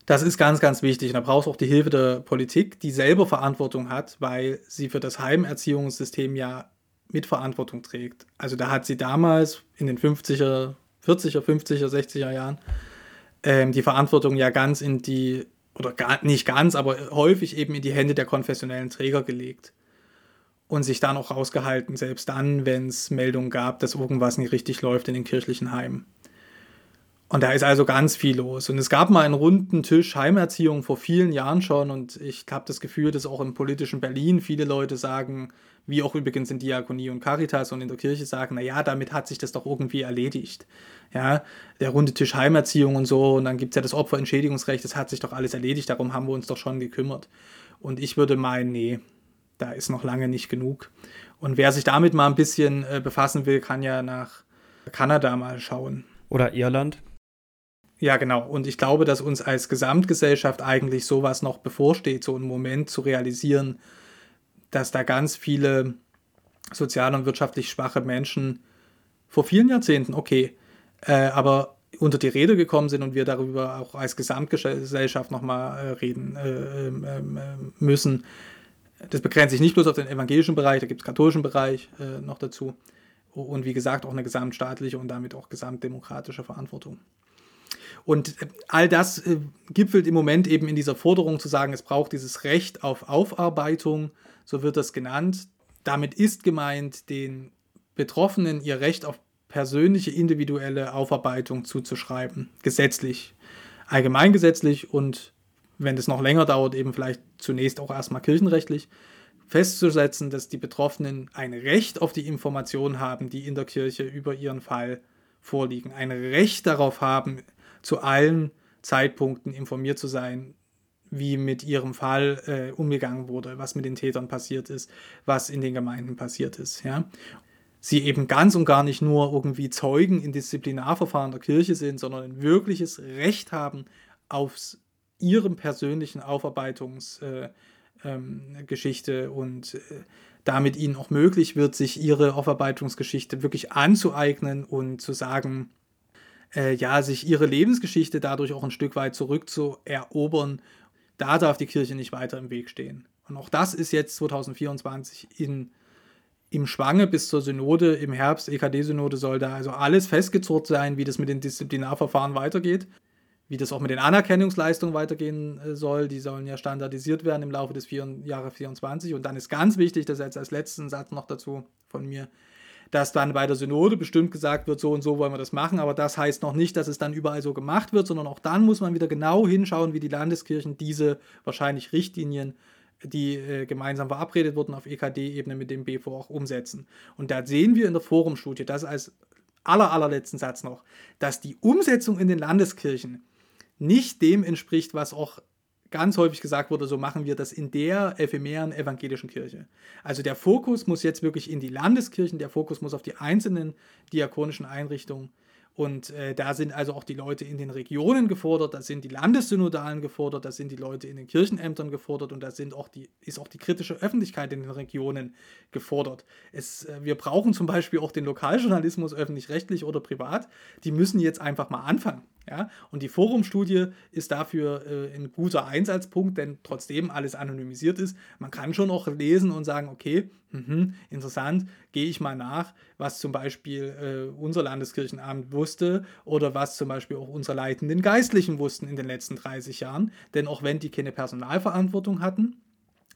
[SPEAKER 1] das ist ganz, ganz wichtig. Und da braucht es auch die Hilfe der Politik, die selber Verantwortung hat, weil sie für das Heimerziehungssystem ja Mitverantwortung trägt. Also da hat sie damals in den 50er, 40er, 50er, 60er Jahren ähm, die Verantwortung ja ganz in die, oder gar, nicht ganz, aber häufig eben in die Hände der konfessionellen Träger gelegt. Und sich dann auch rausgehalten, selbst dann, wenn es Meldungen gab, dass irgendwas nicht richtig läuft in den kirchlichen Heimen. Und da ist also ganz viel los. Und es gab mal einen runden Tisch Heimerziehung vor vielen Jahren schon. Und ich habe das Gefühl, dass auch im politischen Berlin viele Leute sagen, wie auch übrigens in Diakonie und Caritas und in der Kirche sagen, naja, damit hat sich das doch irgendwie erledigt. Ja, der runde Tisch Heimerziehung und so. Und dann gibt es ja das Opferentschädigungsrecht, das hat sich doch alles erledigt. Darum haben wir uns doch schon gekümmert. Und ich würde meinen, nee, da ist noch lange nicht genug. Und wer sich damit mal ein bisschen äh, befassen will, kann ja nach Kanada mal schauen.
[SPEAKER 2] Oder Irland.
[SPEAKER 1] Ja, genau. Und ich glaube, dass uns als Gesamtgesellschaft eigentlich sowas noch bevorsteht, so einen Moment zu realisieren, dass da ganz viele sozial und wirtschaftlich schwache Menschen vor vielen Jahrzehnten, okay, äh, aber unter die Rede gekommen sind und wir darüber auch als Gesamtgesellschaft nochmal äh, reden äh, ähm, ähm, müssen. Das begrenzt sich nicht bloß auf den evangelischen Bereich, da gibt es katholischen Bereich äh, noch dazu. Und wie gesagt, auch eine gesamtstaatliche und damit auch gesamtdemokratische Verantwortung. Und äh, all das äh, gipfelt im Moment eben in dieser Forderung zu sagen, es braucht dieses Recht auf Aufarbeitung, so wird das genannt. Damit ist gemeint, den Betroffenen ihr Recht auf persönliche, individuelle Aufarbeitung zuzuschreiben, gesetzlich, allgemeingesetzlich und wenn es noch länger dauert, eben vielleicht zunächst auch erstmal kirchenrechtlich, festzusetzen, dass die Betroffenen ein Recht auf die Informationen haben, die in der Kirche über ihren Fall vorliegen, ein Recht darauf haben, zu allen Zeitpunkten informiert zu sein, wie mit ihrem Fall äh, umgegangen wurde, was mit den Tätern passiert ist, was in den Gemeinden passiert ist. Ja? Sie eben ganz und gar nicht nur irgendwie Zeugen in Disziplinarverfahren der Kirche sind, sondern ein wirkliches Recht haben auf ihrem persönlichen Aufarbeitungsgeschichte äh, ähm, und äh, damit ihnen auch möglich wird, sich ihre Aufarbeitungsgeschichte wirklich anzueignen und zu sagen, äh, ja, sich ihre Lebensgeschichte dadurch auch ein Stück weit zurückzuerobern. Da darf die Kirche nicht weiter im Weg stehen. Und auch das ist jetzt 2024 in, im Schwange bis zur Synode im Herbst, EKD-Synode soll da also alles festgezurrt sein, wie das mit den Disziplinarverfahren weitergeht, wie das auch mit den Anerkennungsleistungen weitergehen äh, soll. Die sollen ja standardisiert werden im Laufe des vier, Jahres 24. Und dann ist ganz wichtig, das jetzt als letzten Satz noch dazu von mir, dass dann bei der Synode bestimmt gesagt wird, so und so wollen wir das machen, aber das heißt noch nicht, dass es dann überall so gemacht wird, sondern auch dann muss man wieder genau hinschauen, wie die Landeskirchen diese wahrscheinlich Richtlinien die äh, gemeinsam verabredet wurden auf EKD-Ebene mit dem BFO auch umsetzen. Und da sehen wir in der Forumstudie, das als aller, allerletzten Satz noch, dass die Umsetzung in den Landeskirchen nicht dem entspricht, was auch ganz häufig gesagt wurde, so machen wir das in der ephemeren evangelischen Kirche. Also der Fokus muss jetzt wirklich in die Landeskirchen, der Fokus muss auf die einzelnen diakonischen Einrichtungen und äh, da sind also auch die Leute in den Regionen gefordert, da sind die Landessynodalen gefordert, da sind die Leute in den Kirchenämtern gefordert und da sind auch die, ist auch die kritische Öffentlichkeit in den Regionen gefordert. Es, äh, wir brauchen zum Beispiel auch den Lokaljournalismus, öffentlich-rechtlich oder privat. Die müssen jetzt einfach mal anfangen. Ja? Und die Forumstudie ist dafür äh, ein guter Einsatzpunkt, denn trotzdem alles anonymisiert ist, man kann schon auch lesen und sagen, okay, mh, interessant, gehe ich mal nach, was zum Beispiel äh, unser Landeskirchenamt wusste oder was zum Beispiel auch unsere leitenden Geistlichen wussten in den letzten 30 Jahren. Denn auch wenn die keine Personalverantwortung hatten,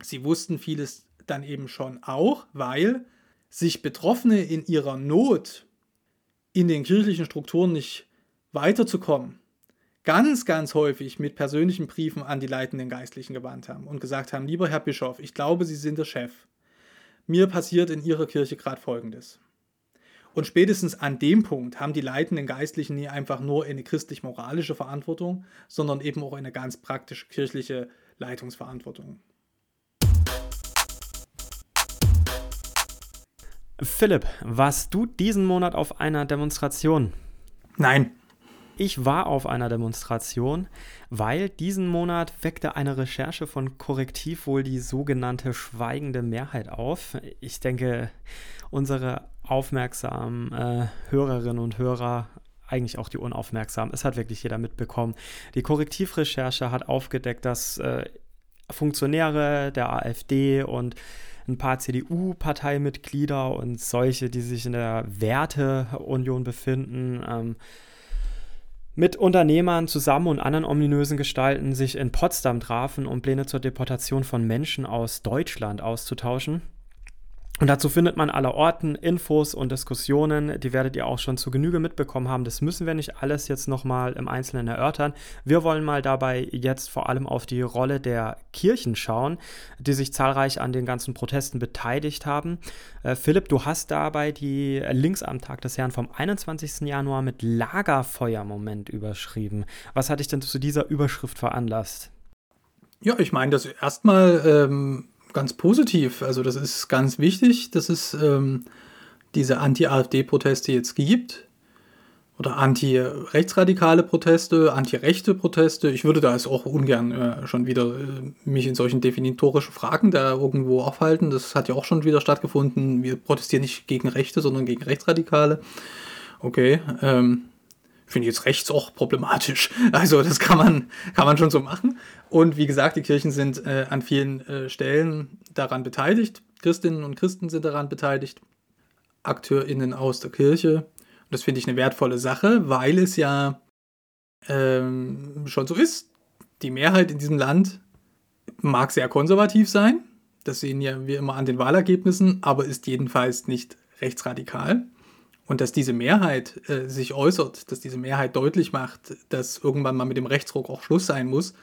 [SPEAKER 1] sie wussten vieles dann eben schon auch, weil sich Betroffene in ihrer Not in den kirchlichen Strukturen nicht weiterzukommen, ganz, ganz häufig mit persönlichen Briefen an die leitenden Geistlichen gewandt haben und gesagt haben, lieber Herr Bischof, ich glaube, Sie sind der Chef. Mir passiert in Ihrer Kirche gerade Folgendes. Und spätestens an dem Punkt haben die leitenden Geistlichen nie einfach nur eine christlich-moralische Verantwortung, sondern eben auch eine ganz praktische kirchliche Leitungsverantwortung.
[SPEAKER 2] Philipp, warst du diesen Monat auf einer Demonstration?
[SPEAKER 1] Nein.
[SPEAKER 2] Ich war auf einer Demonstration, weil diesen Monat weckte eine Recherche von Korrektiv wohl die sogenannte schweigende Mehrheit auf. Ich denke, unsere aufmerksamen äh, Hörerinnen und Hörer eigentlich auch die unaufmerksamen. Es hat wirklich jeder mitbekommen. Die Korrektivrecherche hat aufgedeckt, dass äh, Funktionäre der AfD und ein paar CDU-Parteimitglieder und solche, die sich in der Werteunion befinden, ähm, mit Unternehmern zusammen und anderen ominösen Gestalten sich in Potsdam trafen, um Pläne zur Deportation von Menschen aus Deutschland auszutauschen. Und dazu findet man aller Orten Infos und Diskussionen, die werdet ihr auch schon zu Genüge mitbekommen haben. Das müssen wir nicht alles jetzt nochmal im Einzelnen erörtern. Wir wollen mal dabei jetzt vor allem auf die Rolle der Kirchen schauen, die sich zahlreich an den ganzen Protesten beteiligt haben. Äh, Philipp, du hast dabei die Links am Tag des Herrn vom 21. Januar mit Lagerfeuermoment überschrieben. Was hat dich denn zu dieser Überschrift veranlasst?
[SPEAKER 1] Ja, ich meine, das erstmal ähm, ganz positiv. Also das ist ganz wichtig, dass es ähm, diese Anti-AfD-Proteste jetzt gibt. Oder anti-rechtsradikale Proteste, anti-rechte Proteste. Ich würde da jetzt auch ungern äh, schon wieder äh, mich in solchen definitorischen Fragen da irgendwo aufhalten. Das hat ja auch schon wieder stattgefunden. Wir protestieren nicht gegen Rechte, sondern gegen Rechtsradikale. Okay, ähm, finde ich jetzt rechts auch problematisch. Also das kann man, kann man schon so machen. Und wie gesagt, die Kirchen sind äh, an vielen äh, Stellen daran beteiligt. Christinnen und Christen sind daran beteiligt. AkteurInnen aus der Kirche. Und das finde ich eine wertvolle Sache, weil es ja ähm, schon so ist. Die Mehrheit in diesem Land mag sehr konservativ sein. Das sehen ja wir immer an den Wahlergebnissen, aber ist jedenfalls nicht rechtsradikal. Und dass diese Mehrheit äh, sich äußert, dass diese Mehrheit deutlich macht, dass irgendwann mal mit dem Rechtsruck auch Schluss sein muss,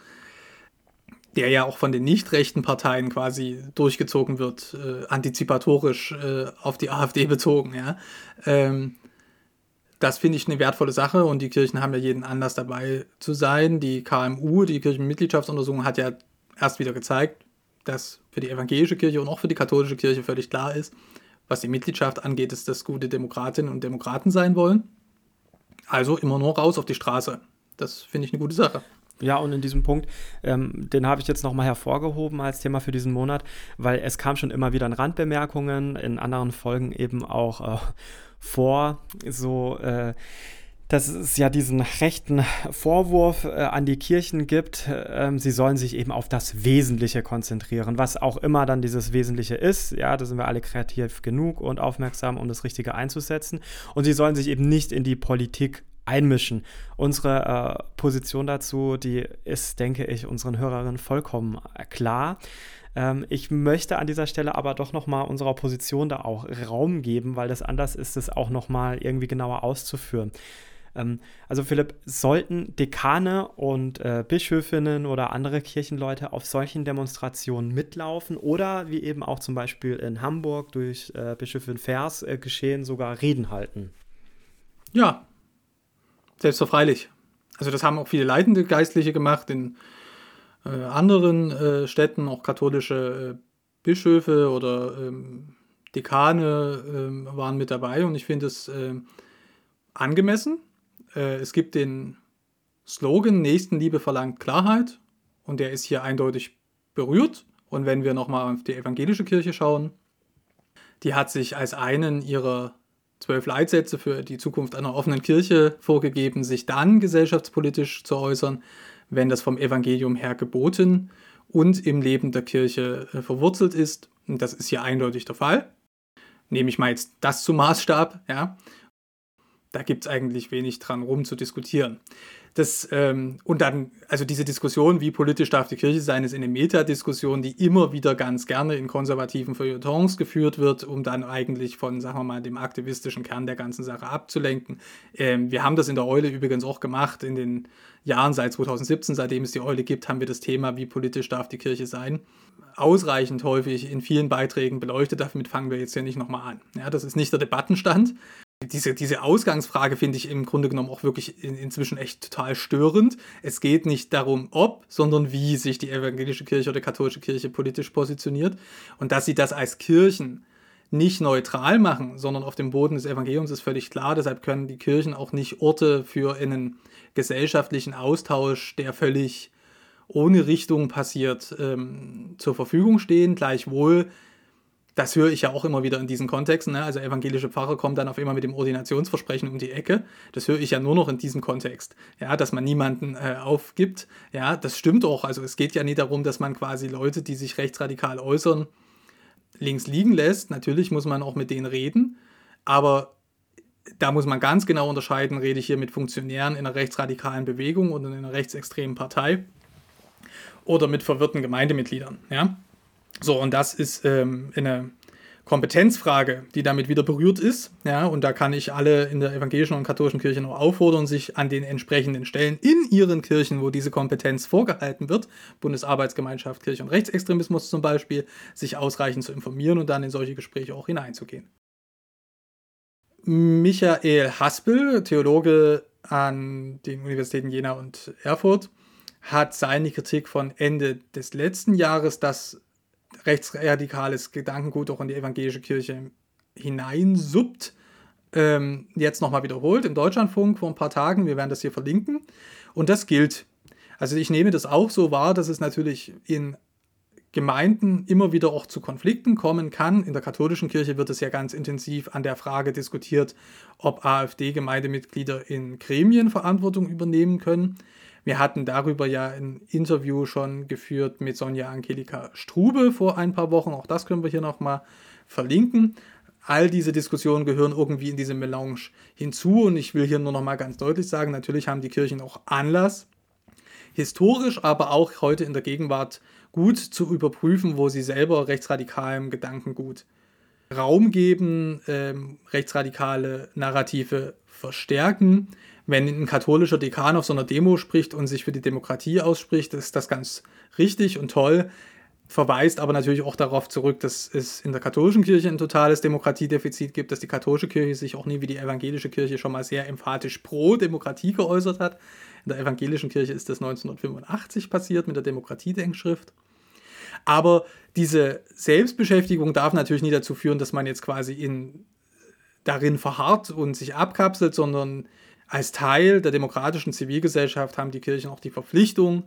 [SPEAKER 1] der ja auch von den nicht rechten Parteien quasi durchgezogen wird, äh, antizipatorisch äh, auf die AfD bezogen, ja. Ähm, das finde ich eine wertvolle Sache und die Kirchen haben ja jeden Anlass dabei zu sein. Die KMU, die Kirchenmitgliedschaftsuntersuchung, hat ja erst wieder gezeigt, dass für die evangelische Kirche und auch für die katholische Kirche völlig klar ist, was die Mitgliedschaft angeht, ist, dass gute Demokratinnen und Demokraten sein wollen. Also immer nur raus auf die Straße. Das finde ich eine gute Sache.
[SPEAKER 2] Ja, und in diesem Punkt, ähm, den habe ich jetzt nochmal hervorgehoben als Thema für diesen Monat, weil es kam schon immer wieder in Randbemerkungen, in anderen Folgen eben auch äh, vor, so äh, dass es ja diesen rechten Vorwurf äh, an die Kirchen gibt, äh, sie sollen sich eben auf das Wesentliche konzentrieren, was auch immer dann dieses Wesentliche ist. Ja, da sind wir alle kreativ genug und aufmerksam, um das Richtige einzusetzen. Und sie sollen sich eben nicht in die Politik einmischen. Unsere äh, Position dazu, die ist, denke ich, unseren Hörerinnen vollkommen äh, klar. Ähm, ich möchte an dieser Stelle aber doch nochmal unserer Position da auch Raum geben, weil das anders ist, es auch nochmal irgendwie genauer auszuführen. Ähm, also Philipp, sollten Dekane und äh, Bischöfinnen oder andere Kirchenleute auf solchen Demonstrationen mitlaufen oder wie eben auch zum Beispiel in Hamburg durch äh, Bischöfin Vers äh, geschehen, sogar Reden halten?
[SPEAKER 1] Ja, selbstverfreilich. Also das haben auch viele leitende Geistliche gemacht in äh, anderen äh, Städten, auch katholische äh, Bischöfe oder ähm, Dekane ähm, waren mit dabei und ich finde es ähm, angemessen äh, es gibt den Slogan Nächstenliebe verlangt Klarheit und der ist hier eindeutig berührt. Und wenn wir nochmal auf die evangelische Kirche schauen, die hat sich als einen ihrer zwölf Leitsätze für die Zukunft einer offenen Kirche vorgegeben, sich dann gesellschaftspolitisch zu äußern, wenn das vom Evangelium her geboten und im Leben der Kirche äh, verwurzelt ist. Und das ist hier eindeutig der Fall. Nehme ich mal jetzt das zum Maßstab, ja da gibt es eigentlich wenig dran rum zu diskutieren. Das, ähm, und dann, also diese Diskussion, wie politisch darf die Kirche sein, ist eine Metadiskussion, die immer wieder ganz gerne in konservativen Feuilletons geführt wird, um dann eigentlich von, sagen wir mal, dem aktivistischen Kern der ganzen Sache abzulenken. Ähm, wir haben das in der Eule übrigens auch gemacht in den Jahren seit 2017, seitdem es die Eule gibt, haben wir das Thema, wie politisch darf die Kirche sein, ausreichend häufig in vielen Beiträgen beleuchtet. Damit fangen wir jetzt ja nicht nochmal an. Ja, das ist nicht der Debattenstand, diese, diese Ausgangsfrage finde ich im Grunde genommen auch wirklich in, inzwischen echt total störend. Es geht nicht darum, ob, sondern wie sich die evangelische Kirche oder katholische Kirche politisch positioniert. Und dass sie das als Kirchen nicht neutral machen, sondern auf dem Boden des Evangeliums ist völlig klar. Deshalb können die Kirchen auch nicht Orte für einen gesellschaftlichen Austausch, der völlig ohne Richtung passiert, ähm, zur Verfügung stehen. Gleichwohl das höre ich ja auch immer wieder in diesen Kontexten. Ne? Also evangelische Pfarrer kommen dann auf immer mit dem Ordinationsversprechen um die Ecke. Das höre ich ja nur noch in diesem Kontext. Ja, dass man niemanden äh, aufgibt. Ja, das stimmt auch. Also es geht ja nie darum, dass man quasi Leute, die sich rechtsradikal äußern, links liegen lässt. Natürlich muss man auch mit denen reden. Aber da muss man ganz genau unterscheiden, rede ich hier mit Funktionären in einer rechtsradikalen Bewegung oder in einer rechtsextremen Partei oder mit verwirrten Gemeindemitgliedern. Ja? So, und das ist ähm, eine Kompetenzfrage, die damit wieder berührt ist. Ja, und da kann ich alle in der evangelischen und katholischen Kirche nur auffordern, sich an den entsprechenden Stellen in ihren Kirchen, wo diese Kompetenz vorgehalten wird, Bundesarbeitsgemeinschaft, Kirche und Rechtsextremismus zum Beispiel, sich ausreichend zu informieren und dann in solche Gespräche auch hineinzugehen. Michael Haspel, Theologe an den Universitäten Jena und Erfurt, hat seine Kritik von Ende des letzten Jahres, dass rechtsradikales Gedankengut auch in die evangelische Kirche hineinsuppt. Ähm, jetzt nochmal wiederholt im Deutschlandfunk vor ein paar Tagen. Wir werden das hier verlinken. Und das gilt. Also ich nehme das auch so wahr, dass es natürlich in Gemeinden immer wieder auch zu Konflikten kommen kann. In der katholischen Kirche wird es ja ganz intensiv an der Frage diskutiert, ob AfD-Gemeindemitglieder in Gremien Verantwortung übernehmen können. Wir hatten darüber ja ein Interview schon geführt mit Sonja Angelika Strube vor ein paar Wochen. Auch das können wir hier nochmal verlinken. All diese Diskussionen gehören irgendwie in diese Melange hinzu. Und ich will hier nur nochmal ganz deutlich sagen, natürlich haben die Kirchen auch Anlass, historisch, aber auch heute in der Gegenwart gut zu überprüfen, wo sie selber rechtsradikalem Gedankengut Raum geben, ähm, rechtsradikale Narrative verstärken wenn ein katholischer Dekan auf so einer Demo spricht und sich für die Demokratie ausspricht, ist das ganz richtig und toll. Verweist aber natürlich auch darauf zurück, dass es in der katholischen Kirche ein totales Demokratiedefizit gibt, dass die katholische Kirche sich auch nie wie die evangelische Kirche schon mal sehr emphatisch pro Demokratie geäußert hat. In der evangelischen Kirche ist das 1985 passiert mit der Demokratiedenkschrift. Aber diese Selbstbeschäftigung darf natürlich nie dazu führen, dass man jetzt quasi in, darin verharrt und sich abkapselt, sondern als Teil der demokratischen Zivilgesellschaft haben die Kirchen auch die Verpflichtung,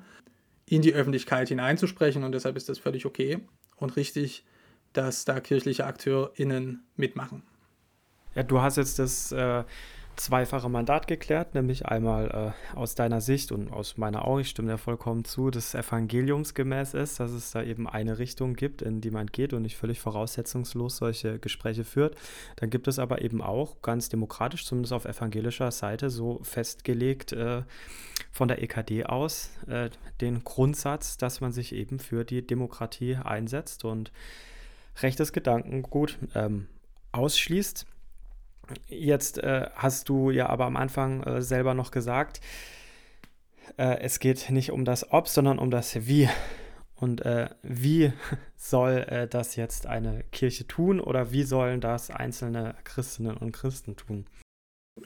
[SPEAKER 1] in die Öffentlichkeit hineinzusprechen und deshalb ist das völlig okay und richtig, dass da kirchliche AkteurInnen mitmachen.
[SPEAKER 2] Ja, du hast jetzt das äh, zweifache Mandat geklärt, nämlich einmal äh, aus deiner Sicht und aus meiner auch, ich stimme dir vollkommen zu, des Evangeliums gemäß ist, dass es da eben eine Richtung gibt, in die man geht und nicht völlig voraussetzungslos solche Gespräche führt. Dann gibt es aber eben auch ganz demokratisch, zumindest auf evangelischer Seite, so festgelegt äh, von der EKD aus, äh, den Grundsatz, dass man sich eben für die Demokratie einsetzt und rechtes Gedankengut ähm, ausschließt. Jetzt äh, hast du ja aber am Anfang äh, selber noch gesagt, äh, es geht nicht um das Ob, sondern um das Wie. Und äh, wie soll äh, das jetzt eine Kirche tun oder wie sollen das einzelne Christinnen und Christen tun?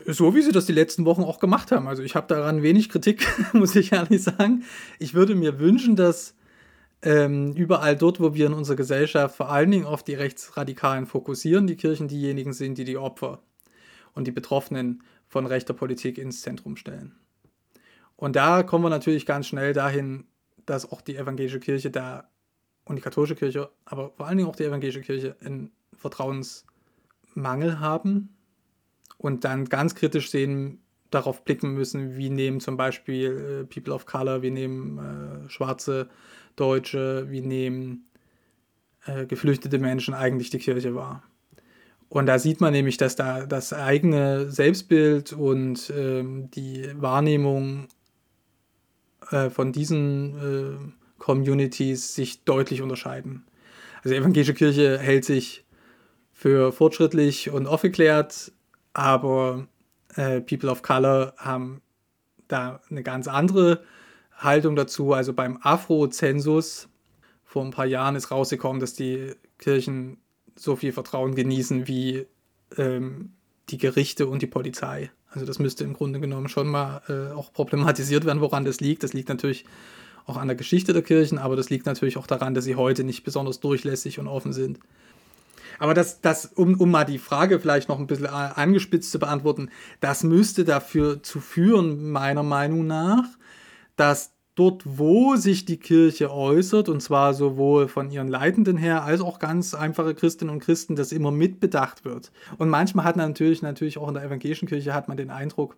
[SPEAKER 1] So wie sie das die letzten Wochen auch gemacht haben. Also ich habe daran wenig Kritik, muss ich ehrlich sagen. Ich würde mir wünschen, dass ähm, überall dort, wo wir in unserer Gesellschaft vor allen Dingen auf die Rechtsradikalen fokussieren, die Kirchen diejenigen sind, die die Opfer und die Betroffenen von rechter Politik ins Zentrum stellen. Und da kommen wir natürlich ganz schnell dahin, dass auch die evangelische Kirche da und die katholische Kirche, aber vor allen Dingen auch die evangelische Kirche einen Vertrauensmangel haben und dann ganz kritisch sehen, darauf blicken müssen, wie nehmen zum Beispiel äh, People of Color, wie nehmen äh, schwarze Deutsche, wie nehmen äh, geflüchtete Menschen eigentlich die Kirche wahr. Und da sieht man nämlich, dass da das eigene Selbstbild und ähm, die Wahrnehmung äh, von diesen äh, Communities sich deutlich unterscheiden. Also die evangelische Kirche hält sich für fortschrittlich und aufgeklärt, aber äh, People of Color haben da eine ganz andere Haltung dazu. Also beim Afro-Zensus vor ein paar Jahren ist rausgekommen, dass die Kirchen so viel Vertrauen genießen wie ähm, die Gerichte und die Polizei. Also das müsste im Grunde genommen schon mal äh, auch problematisiert werden, woran das liegt. Das liegt natürlich auch an der Geschichte der Kirchen, aber das liegt natürlich auch daran, dass sie heute nicht besonders durchlässig und offen sind. Aber das, das um, um mal die Frage vielleicht noch ein bisschen angespitzt zu beantworten, das müsste dafür zu führen, meiner Meinung nach, dass dort, wo sich die Kirche äußert, und zwar sowohl von ihren Leitenden her als auch ganz einfache Christinnen und Christen, das immer mitbedacht wird. Und manchmal hat man natürlich, natürlich auch in der evangelischen Kirche hat man den Eindruck,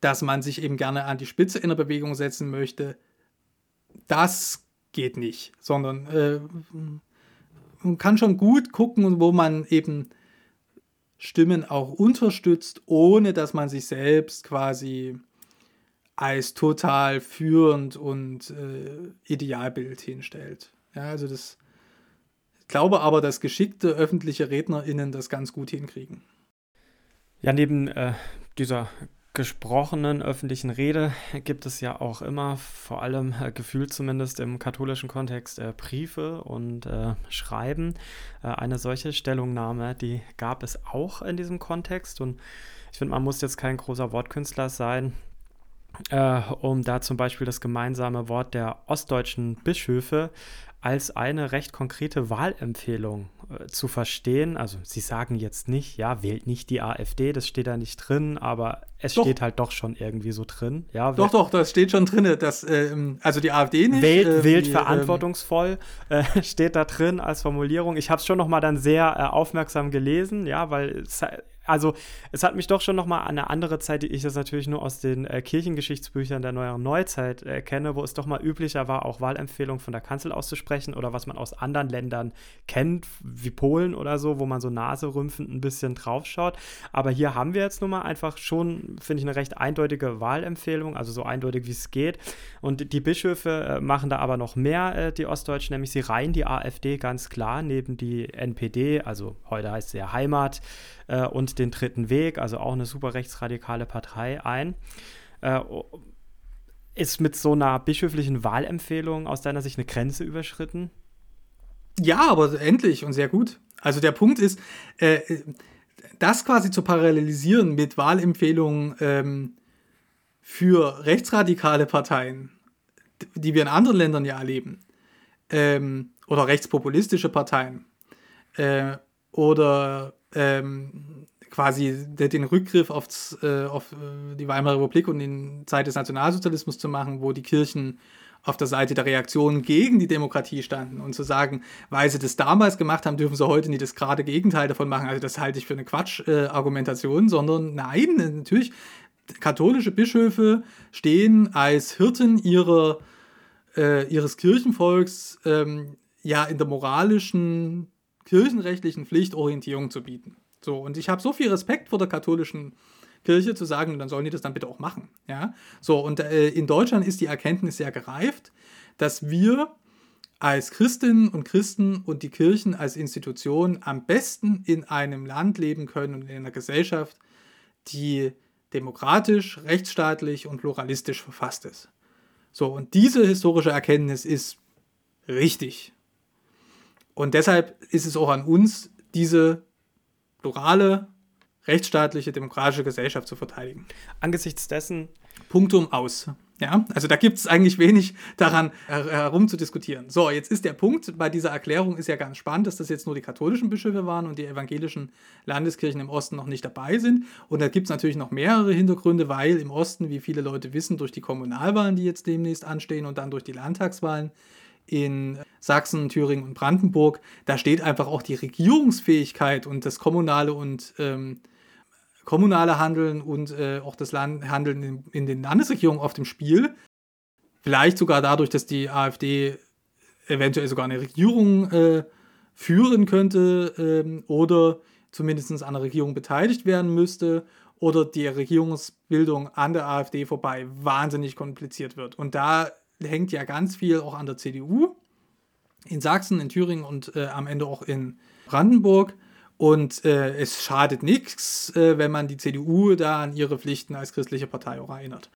[SPEAKER 1] dass man sich eben gerne an die Spitze in der Bewegung setzen möchte. Das geht nicht, sondern äh, man kann schon gut gucken, wo man eben Stimmen auch unterstützt, ohne dass man sich selbst quasi als total führend und äh, Idealbild hinstellt. Ja, also das Ich glaube aber, dass geschickte öffentliche RednerInnen das ganz gut hinkriegen.
[SPEAKER 2] Ja, neben äh, dieser gesprochenen öffentlichen Rede gibt es ja auch immer, vor allem äh, gefühlt zumindest im katholischen Kontext, äh, Briefe und äh, Schreiben. Äh, eine solche Stellungnahme, die gab es auch in diesem Kontext und ich finde, man muss jetzt kein großer Wortkünstler sein, äh, um da zum Beispiel das gemeinsame Wort der ostdeutschen Bischöfe als eine recht konkrete Wahlempfehlung äh, zu verstehen. Also sie sagen jetzt nicht, ja, wählt nicht die AfD, das steht da nicht drin, aber es doch. steht halt doch schon irgendwie so drin. Ja,
[SPEAKER 1] doch, doch, das steht schon drin, dass, ähm, also die AfD nicht.
[SPEAKER 2] Wählt, äh, wählt die, ähm, verantwortungsvoll, äh, steht da drin als Formulierung. Ich habe es schon noch mal dann sehr äh, aufmerksam gelesen, ja, weil es, also es hat mich doch schon nochmal an eine andere Zeit, die ich das natürlich nur aus den äh, Kirchengeschichtsbüchern der neueren Neuzeit äh, kenne, wo es doch mal üblicher war, auch Wahlempfehlungen von der Kanzel auszusprechen oder was man aus anderen Ländern kennt, wie Polen oder so, wo man so naserümpfend ein bisschen draufschaut. Aber hier haben wir jetzt nun mal einfach schon, finde ich, eine recht eindeutige Wahlempfehlung, also so eindeutig wie es geht. Und die Bischöfe äh, machen da aber noch mehr, äh, die Ostdeutschen, nämlich sie reihen die AfD ganz klar neben die NPD, also heute heißt sie ja Heimat, äh, und den Dritten Weg, also auch eine super rechtsradikale Partei, ein. Äh, ist mit so einer bischöflichen Wahlempfehlung aus deiner Sicht eine Grenze überschritten?
[SPEAKER 1] Ja, aber endlich und sehr gut. Also der Punkt ist, äh, das quasi zu parallelisieren mit Wahlempfehlungen ähm, für rechtsradikale Parteien, die wir in anderen Ländern ja erleben, ähm, oder rechtspopulistische Parteien, äh, oder ähm, quasi den Rückgriff aufs, äh, auf äh, die Weimarer Republik und die Zeit des Nationalsozialismus zu machen, wo die Kirchen auf der Seite der Reaktion gegen die Demokratie standen und zu sagen, weil sie das damals gemacht haben, dürfen sie heute nicht das gerade Gegenteil davon machen. Also das halte ich für eine Quatsch-Argumentation, äh, sondern nein, natürlich, katholische Bischöfe stehen als Hirten ihrer, äh, ihres Kirchenvolks ähm, ja in der moralischen kirchenrechtlichen Pflicht Orientierung zu bieten. So, und ich habe so viel Respekt vor der katholischen Kirche zu sagen, dann sollen die das dann bitte auch machen. Ja? So, und äh, in Deutschland ist die Erkenntnis sehr gereift, dass wir als Christinnen und Christen und die Kirchen als Institution am besten in einem Land leben können und in einer Gesellschaft, die demokratisch, rechtsstaatlich und pluralistisch verfasst ist. So, und diese historische Erkenntnis ist richtig. Und deshalb ist es auch an uns, diese plurale, rechtsstaatliche, demokratische Gesellschaft zu verteidigen.
[SPEAKER 2] Angesichts dessen.
[SPEAKER 1] Punktum aus. Ja, also da gibt es eigentlich wenig daran her herum zu diskutieren. So, jetzt ist der Punkt bei dieser Erklärung ist ja ganz spannend, dass das jetzt nur die katholischen Bischöfe waren und die evangelischen Landeskirchen im Osten noch nicht dabei sind. Und da gibt es natürlich noch mehrere Hintergründe, weil im Osten, wie viele Leute wissen, durch die Kommunalwahlen, die jetzt demnächst anstehen und dann durch die Landtagswahlen, in Sachsen, Thüringen und Brandenburg, da steht einfach auch die Regierungsfähigkeit und das kommunale und ähm, kommunale Handeln und äh, auch das Land Handeln in, in, den Landesregierungen auf dem Spiel. Vielleicht sogar dadurch, dass die AfD eventuell sogar eine Regierung äh, führen könnte ähm, oder zumindest an der Regierung beteiligt werden müsste oder die Regierungsbildung an der AfD vorbei wahnsinnig kompliziert wird. Und da hängt ja ganz viel auch an der CDU. In Sachsen, in Thüringen und äh, am Ende auch in Brandenburg. Und äh, es schadet nichts, äh, wenn man die CDU da an ihre Pflichten als christliche Partei auch erinnert.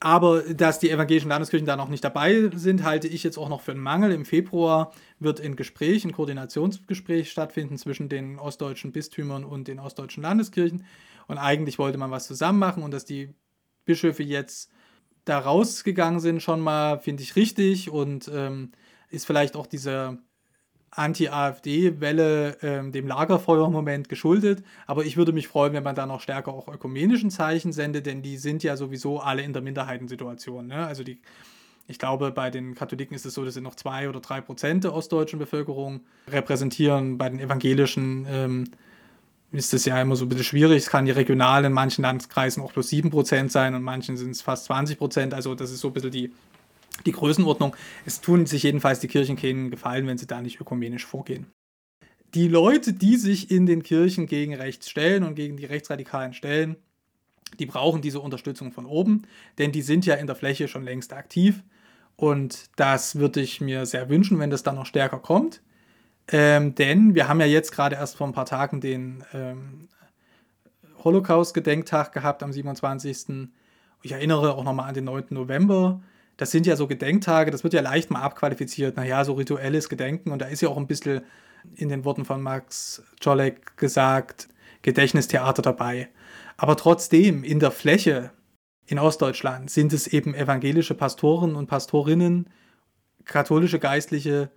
[SPEAKER 1] Aber dass die evangelischen Landeskirchen da noch nicht dabei sind, halte ich jetzt auch noch für einen Mangel. Im Februar wird ein Gespräch, ein Koordinationsgespräch stattfinden zwischen den ostdeutschen Bistümern und den ostdeutschen Landeskirchen. Und eigentlich wollte man was zusammen machen und dass die Bischöfe jetzt da rausgegangen sind, schon mal, finde ich richtig und ähm, ist vielleicht auch diese Anti-AfD-Welle ähm, dem Lagerfeuer-Moment geschuldet. Aber ich würde mich freuen, wenn man da noch stärker auch ökumenischen Zeichen sendet, denn die sind ja sowieso alle in der Minderheitensituation. Ne? Also die, ich glaube, bei den Katholiken ist es so, dass sie noch zwei oder drei Prozent der ostdeutschen Bevölkerung repräsentieren. Bei den evangelischen ähm, ist es ja immer so ein bisschen schwierig. Es kann ja regional in manchen Landkreisen auch plus 7% sein und manchen sind es fast 20%. Also das ist so ein bisschen die, die Größenordnung. Es tun sich jedenfalls die Kirchen keinen Gefallen, wenn sie da nicht ökumenisch vorgehen. Die Leute, die sich in den Kirchen gegen rechts stellen und gegen die Rechtsradikalen stellen, die brauchen diese Unterstützung von oben, denn die sind ja in der Fläche schon längst aktiv. Und das würde ich mir sehr wünschen, wenn das dann noch stärker kommt. Ähm, denn wir haben ja jetzt gerade erst vor ein paar Tagen den ähm, Holocaust-Gedenktag gehabt am 27. Ich erinnere auch nochmal an den 9. November. Das sind ja so Gedenktage, das wird ja leicht mal abqualifiziert. Naja, so rituelles Gedenken. Und da ist ja auch ein bisschen in den Worten von Max Czolek gesagt, Gedächtnistheater dabei. Aber trotzdem, in der Fläche in Ostdeutschland sind es eben evangelische Pastoren und Pastorinnen, katholische Geistliche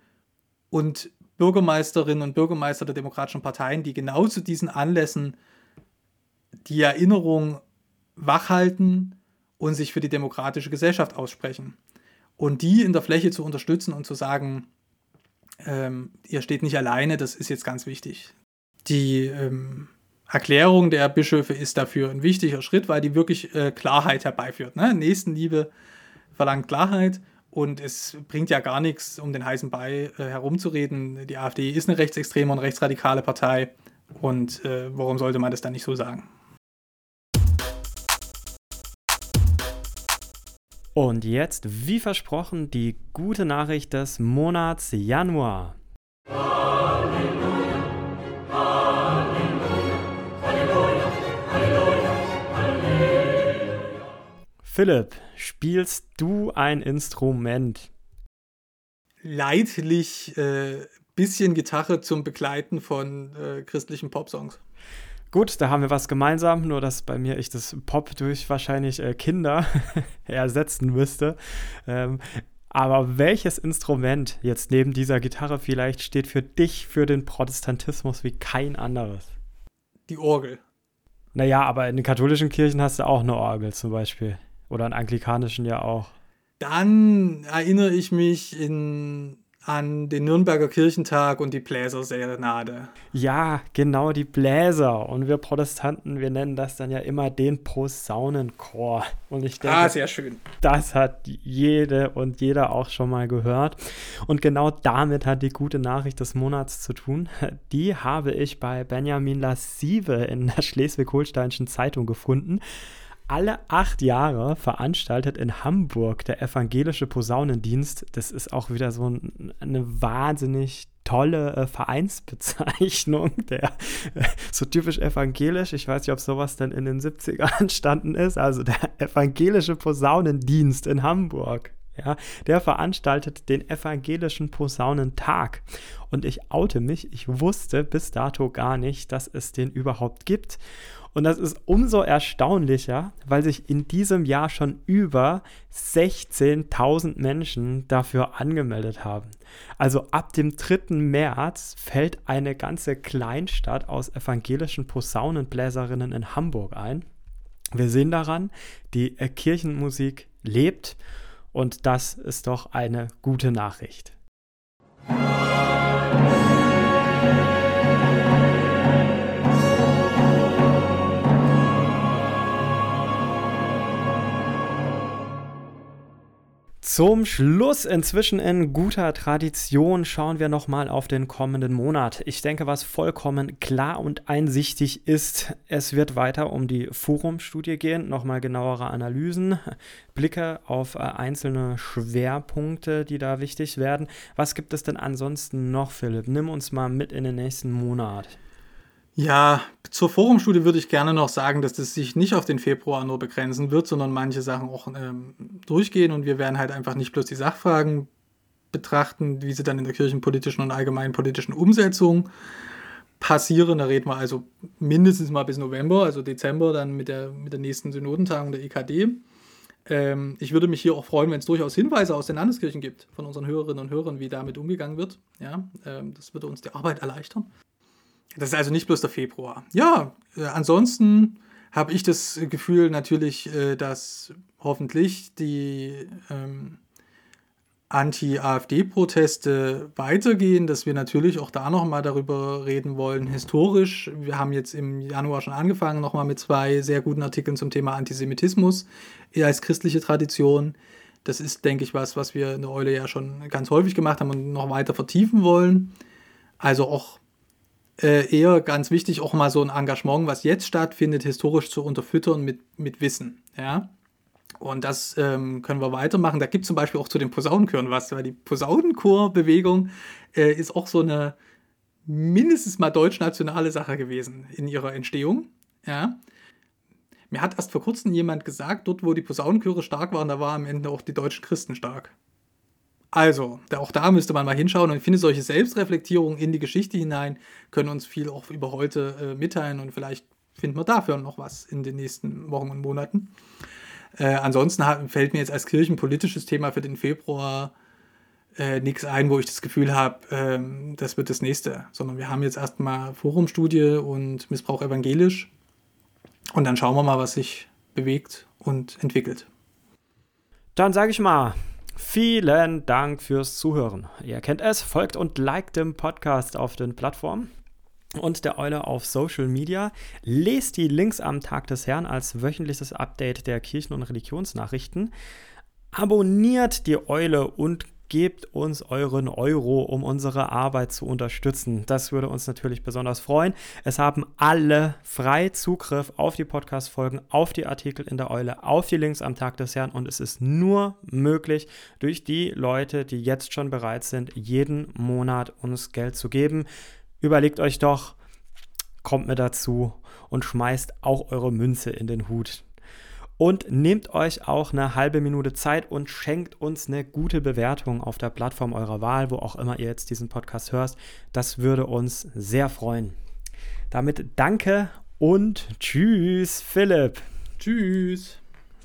[SPEAKER 1] und Bürgermeisterinnen und Bürgermeister der demokratischen Parteien, die genau zu diesen Anlässen die Erinnerung wachhalten und sich für die demokratische Gesellschaft aussprechen. Und die in der Fläche zu unterstützen und zu sagen, ähm, ihr steht nicht alleine, das ist jetzt ganz wichtig. Die ähm, Erklärung der Bischöfe ist dafür ein wichtiger Schritt, weil die wirklich äh, Klarheit herbeiführt. Ne? Nächstenliebe verlangt Klarheit und es bringt ja gar nichts, um den heißen Brei äh, herumzureden. Die AfD ist eine rechtsextreme und rechtsradikale Partei und äh, warum sollte man das dann nicht so sagen?
[SPEAKER 2] Und jetzt, wie versprochen, die gute Nachricht des Monats Januar. Halleluja, Halleluja, Halleluja, Halleluja, Philipp, spielst du ein Instrument?
[SPEAKER 1] Leidlich äh, bisschen Gitarre zum Begleiten von äh, christlichen Popsongs.
[SPEAKER 2] Gut, da haben wir was gemeinsam, nur dass bei mir ich das Pop durch wahrscheinlich äh, Kinder ersetzen müsste. Ähm, aber welches Instrument jetzt neben dieser Gitarre vielleicht steht für dich für den Protestantismus wie kein anderes?
[SPEAKER 1] Die Orgel.
[SPEAKER 2] Naja, aber in den katholischen Kirchen hast du auch eine Orgel zum Beispiel. Oder in anglikanischen ja auch.
[SPEAKER 1] Dann erinnere ich mich in an den Nürnberger Kirchentag und die Bläserserenade.
[SPEAKER 2] Ja, genau, die Bläser. Und wir Protestanten, wir nennen das dann ja immer den Posaunenchor. Und ich denke,
[SPEAKER 1] ah, sehr schön.
[SPEAKER 2] das hat jede und jeder auch schon mal gehört. Und genau damit hat die gute Nachricht des Monats zu tun. Die habe ich bei Benjamin Lassive in der Schleswig-Holsteinischen Zeitung gefunden alle acht Jahre veranstaltet in Hamburg der evangelische Posaunendienst. Das ist auch wieder so ein, eine wahnsinnig tolle äh, Vereinsbezeichnung, der äh, so typisch evangelisch, ich weiß nicht, ob sowas denn in den 70ern entstanden ist, also der evangelische Posaunendienst in Hamburg. Ja, der veranstaltet den evangelischen Posaunentag. Und ich oute mich, ich wusste bis dato gar nicht, dass es den überhaupt gibt. Und das ist umso erstaunlicher, weil sich in diesem Jahr schon über 16.000 Menschen dafür angemeldet haben. Also ab dem 3. März fällt eine ganze Kleinstadt aus evangelischen Posaunenbläserinnen in Hamburg ein. Wir sehen daran, die Kirchenmusik lebt und das ist doch eine gute Nachricht. Zum Schluss, inzwischen in guter Tradition, schauen wir nochmal auf den kommenden Monat. Ich denke, was vollkommen klar und einsichtig ist, es wird weiter um die Forum-Studie gehen, nochmal genauere Analysen, Blicke auf äh, einzelne Schwerpunkte, die da wichtig werden. Was gibt es denn ansonsten noch, Philipp? Nimm uns mal mit in den nächsten Monat.
[SPEAKER 1] Ja, zur Forumstudie würde ich gerne noch sagen, dass das sich nicht auf den Februar nur begrenzen wird, sondern manche Sachen auch ähm, durchgehen und wir werden halt einfach nicht bloß die Sachfragen betrachten, wie sie dann in der kirchenpolitischen und allgemeinen politischen Umsetzung passieren. Da reden wir also mindestens mal bis November, also Dezember, dann mit der, mit der nächsten Synodentagung der EKD. Ähm, ich würde mich hier auch freuen, wenn es durchaus Hinweise aus den Landeskirchen gibt von unseren Hörerinnen und Hörern, wie damit umgegangen wird. Ja, ähm, das würde uns die Arbeit erleichtern. Das ist also nicht bloß der Februar. Ja, äh, ansonsten habe ich das Gefühl natürlich, äh, dass hoffentlich die ähm, Anti-AfD-Proteste weitergehen, dass wir natürlich auch da nochmal darüber reden wollen, historisch. Wir haben jetzt im Januar schon angefangen, nochmal mit zwei sehr guten Artikeln zum Thema Antisemitismus als christliche Tradition. Das ist, denke ich, was, was wir in der Eule ja schon ganz häufig gemacht haben und noch weiter vertiefen wollen. Also auch äh, eher ganz wichtig, auch mal so ein Engagement, was jetzt stattfindet, historisch zu unterfüttern mit, mit Wissen. Ja? Und das ähm, können wir weitermachen. Da gibt es zum Beispiel auch zu den Posaunenchören was, weil die Posaunenchorbewegung äh, ist auch so eine mindestens mal deutsch-nationale Sache gewesen in ihrer Entstehung. Ja. Mir hat erst vor kurzem jemand gesagt, dort wo die Posaunenchöre stark waren, da waren am Ende auch die deutschen Christen stark. Also, auch da müsste man mal hinschauen und ich finde, solche Selbstreflektierungen in die Geschichte hinein können uns viel auch über heute äh, mitteilen und vielleicht finden wir dafür noch was in den nächsten Wochen und Monaten. Äh, ansonsten hat, fällt mir jetzt als kirchenpolitisches Thema für den Februar äh, nichts ein, wo ich das Gefühl habe, ähm, das wird das nächste, sondern wir haben jetzt erstmal Forumstudie und Missbrauch evangelisch und dann schauen wir mal, was sich bewegt und entwickelt.
[SPEAKER 2] Dann sage ich mal, Vielen Dank fürs Zuhören. Ihr kennt es, folgt und liked dem Podcast auf den Plattformen und der Eule auf Social Media. Lest die Links am Tag des Herrn als wöchentliches Update der Kirchen- und Religionsnachrichten. Abonniert die Eule und gebt uns euren Euro, um unsere Arbeit zu unterstützen. Das würde uns natürlich besonders freuen. Es haben alle frei Zugriff auf die Podcast-Folgen, auf die Artikel in der Eule, auf die Links am Tag des Herrn und es ist nur möglich durch die Leute, die jetzt schon bereit sind, jeden Monat uns Geld zu geben. Überlegt euch doch, kommt mir dazu und schmeißt auch eure Münze in den Hut. Und nehmt euch auch eine halbe Minute Zeit und schenkt uns eine gute Bewertung auf der Plattform eurer Wahl, wo auch immer ihr jetzt diesen Podcast hört. Das würde uns sehr freuen. Damit danke und tschüss, Philipp.
[SPEAKER 1] Tschüss.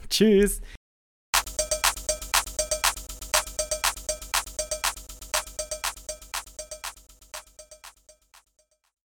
[SPEAKER 2] Tschüss.